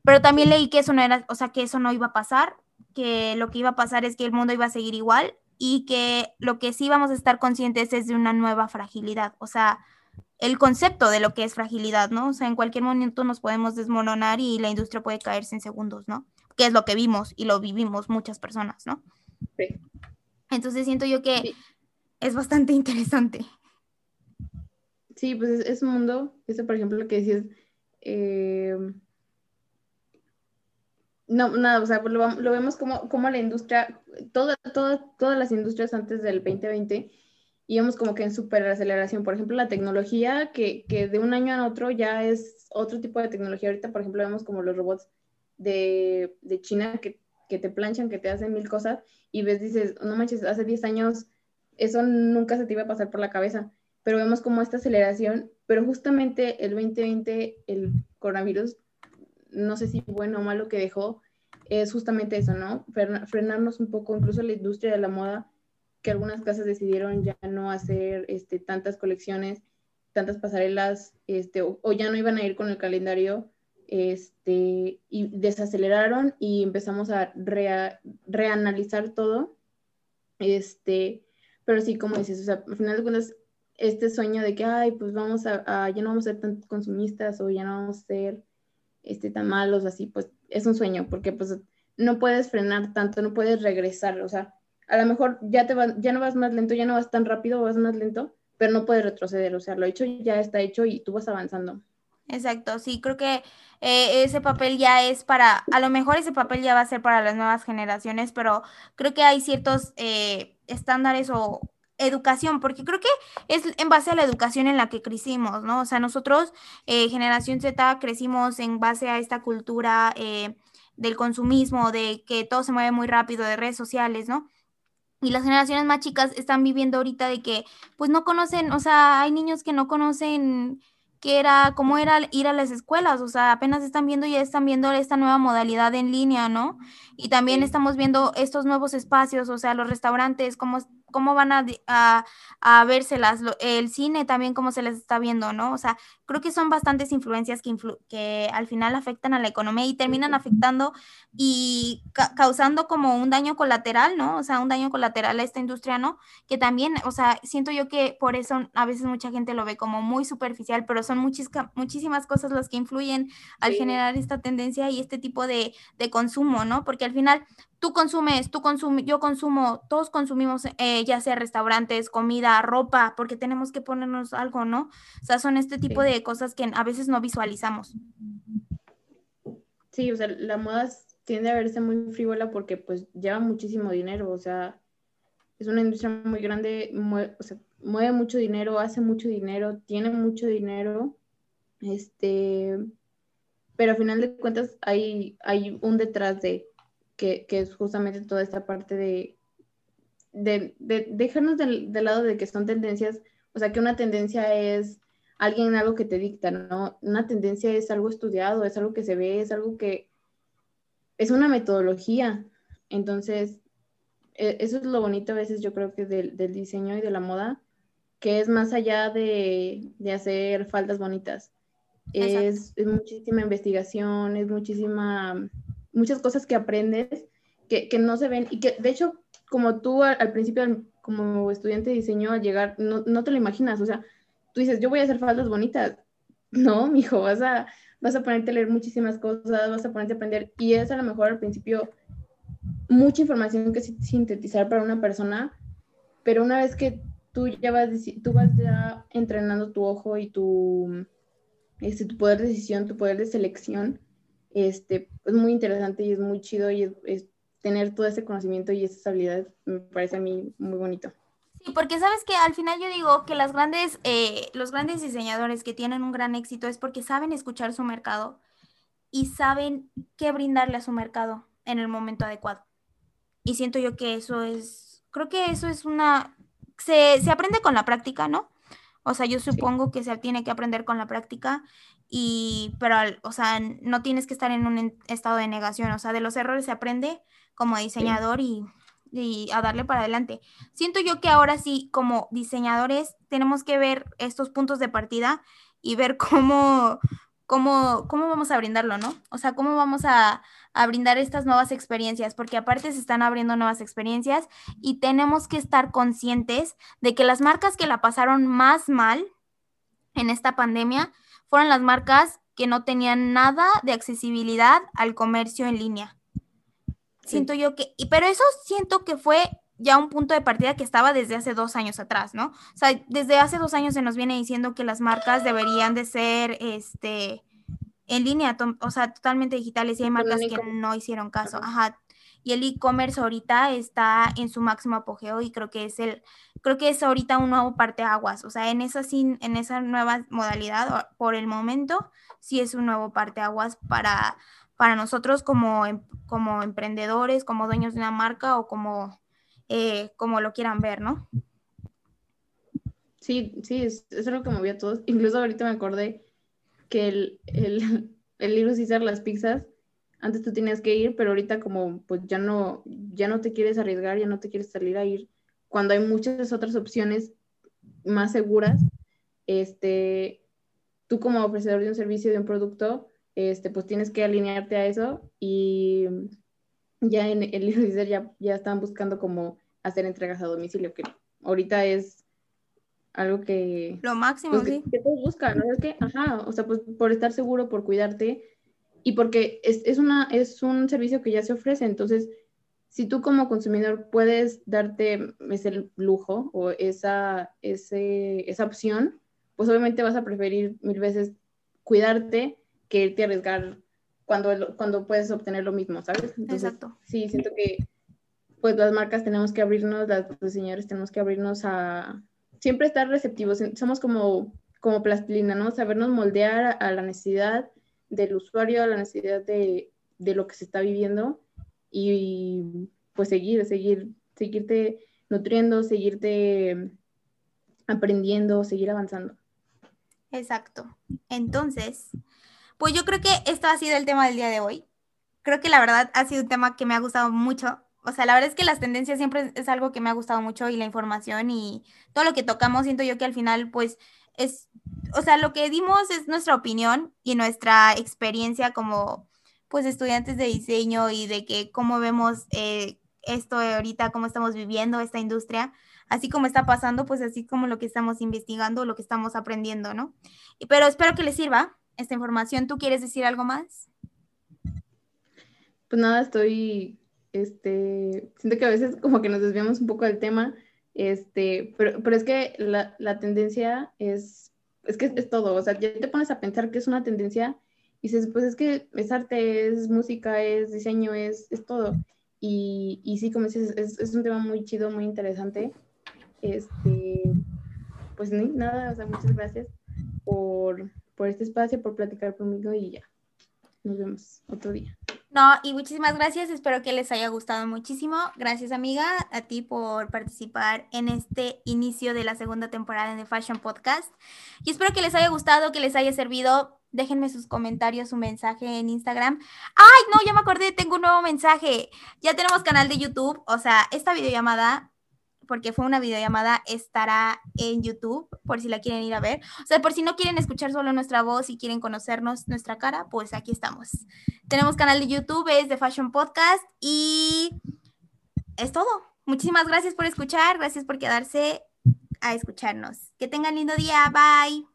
Pero también leí que eso no era, o sea, que eso no iba a pasar, que lo que iba a pasar es que el mundo iba a seguir igual y que lo que sí vamos a estar conscientes es de una nueva fragilidad, o sea, el concepto de lo que es fragilidad, ¿no? O sea, en cualquier momento nos podemos desmoronar y la industria puede caerse en segundos, ¿no? Que es lo que vimos y lo vivimos muchas personas, ¿no? Sí. Entonces siento yo que es bastante interesante. Sí, pues es, un mundo, eso por ejemplo lo que decías, eh, no, nada, o sea, pues lo, vemos como, como la industria, toda, todas las industrias antes del 2020 íbamos como que en super aceleración. Por ejemplo, la tecnología, que, que, de un año a otro ya es otro tipo de tecnología. Ahorita, por ejemplo, vemos como los robots de, de China que, que, te planchan, que te hacen mil cosas, y ves, dices, no manches, hace 10 años eso nunca se te iba a pasar por la cabeza, pero vemos como esta aceleración, pero justamente el 2020, el coronavirus, no sé si bueno o malo que dejó, es justamente eso, ¿no? Frenarnos un poco, incluso la industria de la moda, que algunas casas decidieron ya no hacer este, tantas colecciones, tantas pasarelas, este, o, ya no iban a ir con el calendario, este, y desaceleraron y empezamos a reanalizar todo, este, pero sí, como dices, o sea, al final de cuentas, este sueño de que, ay, pues vamos a, ya no vamos a ser tan consumistas o ya no vamos a ser este, tan malos, así, pues es un sueño, porque pues no puedes frenar tanto, no puedes regresar, o sea, a lo mejor ya, te ya no vas más lento, ya no vas tan rápido, vas más lento, pero no puedes retroceder, o sea, lo hecho ya está hecho y tú vas avanzando. Exacto, sí, creo que eh, ese papel ya es para, a lo mejor ese papel ya va a ser para las nuevas generaciones, pero creo que hay ciertos eh, estándares o educación, porque creo que es en base a la educación en la que crecimos, ¿no? O sea, nosotros, eh, generación Z, crecimos en base a esta cultura eh, del consumismo, de que todo se mueve muy rápido, de redes sociales, ¿no? Y las generaciones más chicas están viviendo ahorita de que, pues no conocen, o sea, hay niños que no conocen que era, cómo era ir a las escuelas, o sea, apenas están viendo y ya están viendo esta nueva modalidad en línea, ¿no? Y también estamos viendo estos nuevos espacios, o sea, los restaurantes, cómo cómo van a, a, a vérselas, el cine también cómo se les está viendo, ¿no? O sea, creo que son bastantes influencias que, que al final afectan a la economía y terminan afectando y causando como un daño colateral, ¿no? O sea, un daño colateral a esta industria, ¿no? Que también, o sea, siento yo que por eso a veces mucha gente lo ve como muy superficial, pero son muchísimas cosas las que influyen al generar esta tendencia y este tipo de, de consumo, ¿no? Porque al final tú consumes, tú consumes, yo consumo, todos consumimos, eh, ya sea restaurantes, comida, ropa, porque tenemos que ponernos algo, ¿no? O sea, son este tipo de cosas que a veces no visualizamos. Sí, o sea, la moda tiende a verse muy frívola porque pues lleva muchísimo dinero, o sea, es una industria muy grande, o sea, mueve mucho dinero, hace mucho dinero, tiene mucho dinero, este, pero al final de cuentas hay, hay un detrás de, que, es justamente toda esta parte de, de, dejarnos del, lado de que son tendencias, o sea, que una tendencia es alguien algo que te dicta, ¿no? Una tendencia es algo estudiado, es algo que se ve, es algo que es una metodología. Entonces, e, eso es lo bonito a veces yo creo que del, diseño y de la moda, que es más allá de, hacer faldas bonitas. Es, es, muchísima investigación, es muchísima muchas cosas que aprendes que, que, no se ven y que de hecho como tú al, principio como estudiante de diseño al llegar no, no, te lo imaginas, o sea, tú dices, yo voy a hacer faldas bonitas. No, mijo, vas a, vas a ponerte a leer muchísimas cosas, vas a ponerte a aprender y es a lo mejor al principio mucha información que sintetizar para una persona, pero una vez que tú ya vas, tú vas ya entrenando tu ojo y tu, este, tu poder de decisión, tu poder de selección, este, es muy interesante y es muy chido y es, tener todo ese conocimiento y esas habilidades me parece a mí muy bonito. Sí, porque sabes que al final yo digo que las grandes, eh, los grandes diseñadores que tienen un gran éxito es porque saben escuchar su mercado y saben qué brindarle a su mercado en el momento adecuado. Y siento yo que eso es, creo que eso es una, se, se aprende con la práctica, ¿no? O sea, yo supongo que se tiene que aprender con la práctica y, pero, o sea, no tienes que estar en un estado de negación, o sea, de los errores se aprende como diseñador y, y, a darle para adelante. Siento yo que ahora sí, como diseñadores, tenemos que ver estos puntos de partida y ver cómo, cómo, cómo vamos a brindarlo, ¿no? O sea, cómo vamos a, a brindar estas nuevas experiencias, porque aparte se están abriendo nuevas experiencias y tenemos que estar conscientes de que las marcas que la pasaron más mal en esta pandemia, fueron las marcas que no tenían nada de accesibilidad al comercio en línea. Siento yo que, pero eso siento que fue ya un punto de partida que estaba desde hace dos años atrás, ¿no? O sea, desde hace dos años se nos viene diciendo que las marcas deberían de ser, este, en línea, o sea, totalmente digitales y hay marcas que no hicieron caso. Ajá, y el e-commerce ahorita está en su máximo apogeo y creo que es el, creo que es ahorita un nuevo parteaguas, o sea, en esa, en esa nueva modalidad, por el momento, sí es un nuevo parteaguas para, para nosotros como, em, como emprendedores, como dueños de una marca o como, eh, como lo quieran ver, ¿no? Sí, sí, es, es algo que movía a todos. Incluso ahorita me acordé que el, el, el Little Caesar, las pizzas, antes tú tenías que ir, pero ahorita como pues ya no, ya no te quieres arriesgar, ya no te quieres salir a ir, cuando hay muchas otras opciones más seguras, este, tú como ofrecedor de un servicio, de un producto, este, pues tienes que alinearte a eso y ya en el Little ya, ya están buscando como hacer entregas a domicilio, que ahorita es algo que... Lo máximo, pues, sí. Que, todos buscan, ¿no? Es que, ajá, o sea, pues por estar seguro, por cuidarte y porque es, es, una, es un servicio que ya se ofrece, entonces, si tú como consumidor puedes darte ese lujo o esa, ese, esa opción, pues obviamente vas a preferir mil veces cuidarte que irte a arriesgar cuando, cuando puedes obtener lo mismo, ¿sabes? Exacto. Sí, siento que pues las marcas tenemos que abrirnos, las, los señores tenemos que abrirnos a siempre estar receptivos. Somos como, como plastilina, ¿no? Sabernos moldear a, la necesidad del usuario, a la necesidad de, de lo que se está viviendo y pues seguir, seguir, seguirte nutriendo, seguirte aprendiendo, seguir avanzando. Exacto. Entonces, pues yo creo que esto ha sido el tema del día de hoy. Creo que la verdad ha sido un tema que me ha gustado mucho. O sea, la verdad es que las tendencias siempre es algo que me ha gustado mucho y la información y todo lo que tocamos, siento yo que al final, pues, es, o sea, lo que dimos es nuestra opinión y nuestra experiencia como, pues, estudiantes de diseño y de que cómo vemos eh, esto ahorita, cómo estamos viviendo esta industria, así como está pasando, pues así como lo que estamos investigando, lo que estamos aprendiendo, ¿no? Pero espero que les sirva esta información. ¿Tú quieres decir algo más? Pues nada, estoy, este, siento que a veces como que nos desviamos un poco del tema, este, pero, pero es que la, la tendencia es, es que es, todo, o sea, ya te pones a pensar que es una tendencia y dices, pues es que es arte, es música, es diseño, es, es todo. Y, y sí, como dices, es, es un tema muy chido, muy interesante. Este, pues nada, o sea, muchas gracias por, por este espacio, por platicar conmigo y ya. Nos vemos otro día. No, y muchísimas gracias. Espero que les haya gustado muchísimo. Gracias, amiga, a ti por participar en este inicio de la segunda temporada de Fashion Podcast. Y espero que les haya gustado, que les haya servido. Déjenme sus comentarios, su mensaje en Instagram. ¡Ay, no! Ya me acordé, tengo un nuevo mensaje. Ya tenemos canal de YouTube. O sea, esta videollamada porque fue una videollamada, estará en YouTube, por si la quieren ir a ver. O sea, por si no quieren escuchar solo nuestra voz y quieren conocernos nuestra cara, pues aquí estamos. Tenemos canal de YouTube, es de Fashion Podcast y es todo. Muchísimas gracias por escuchar, gracias por quedarse a escucharnos. Que tengan lindo día, bye.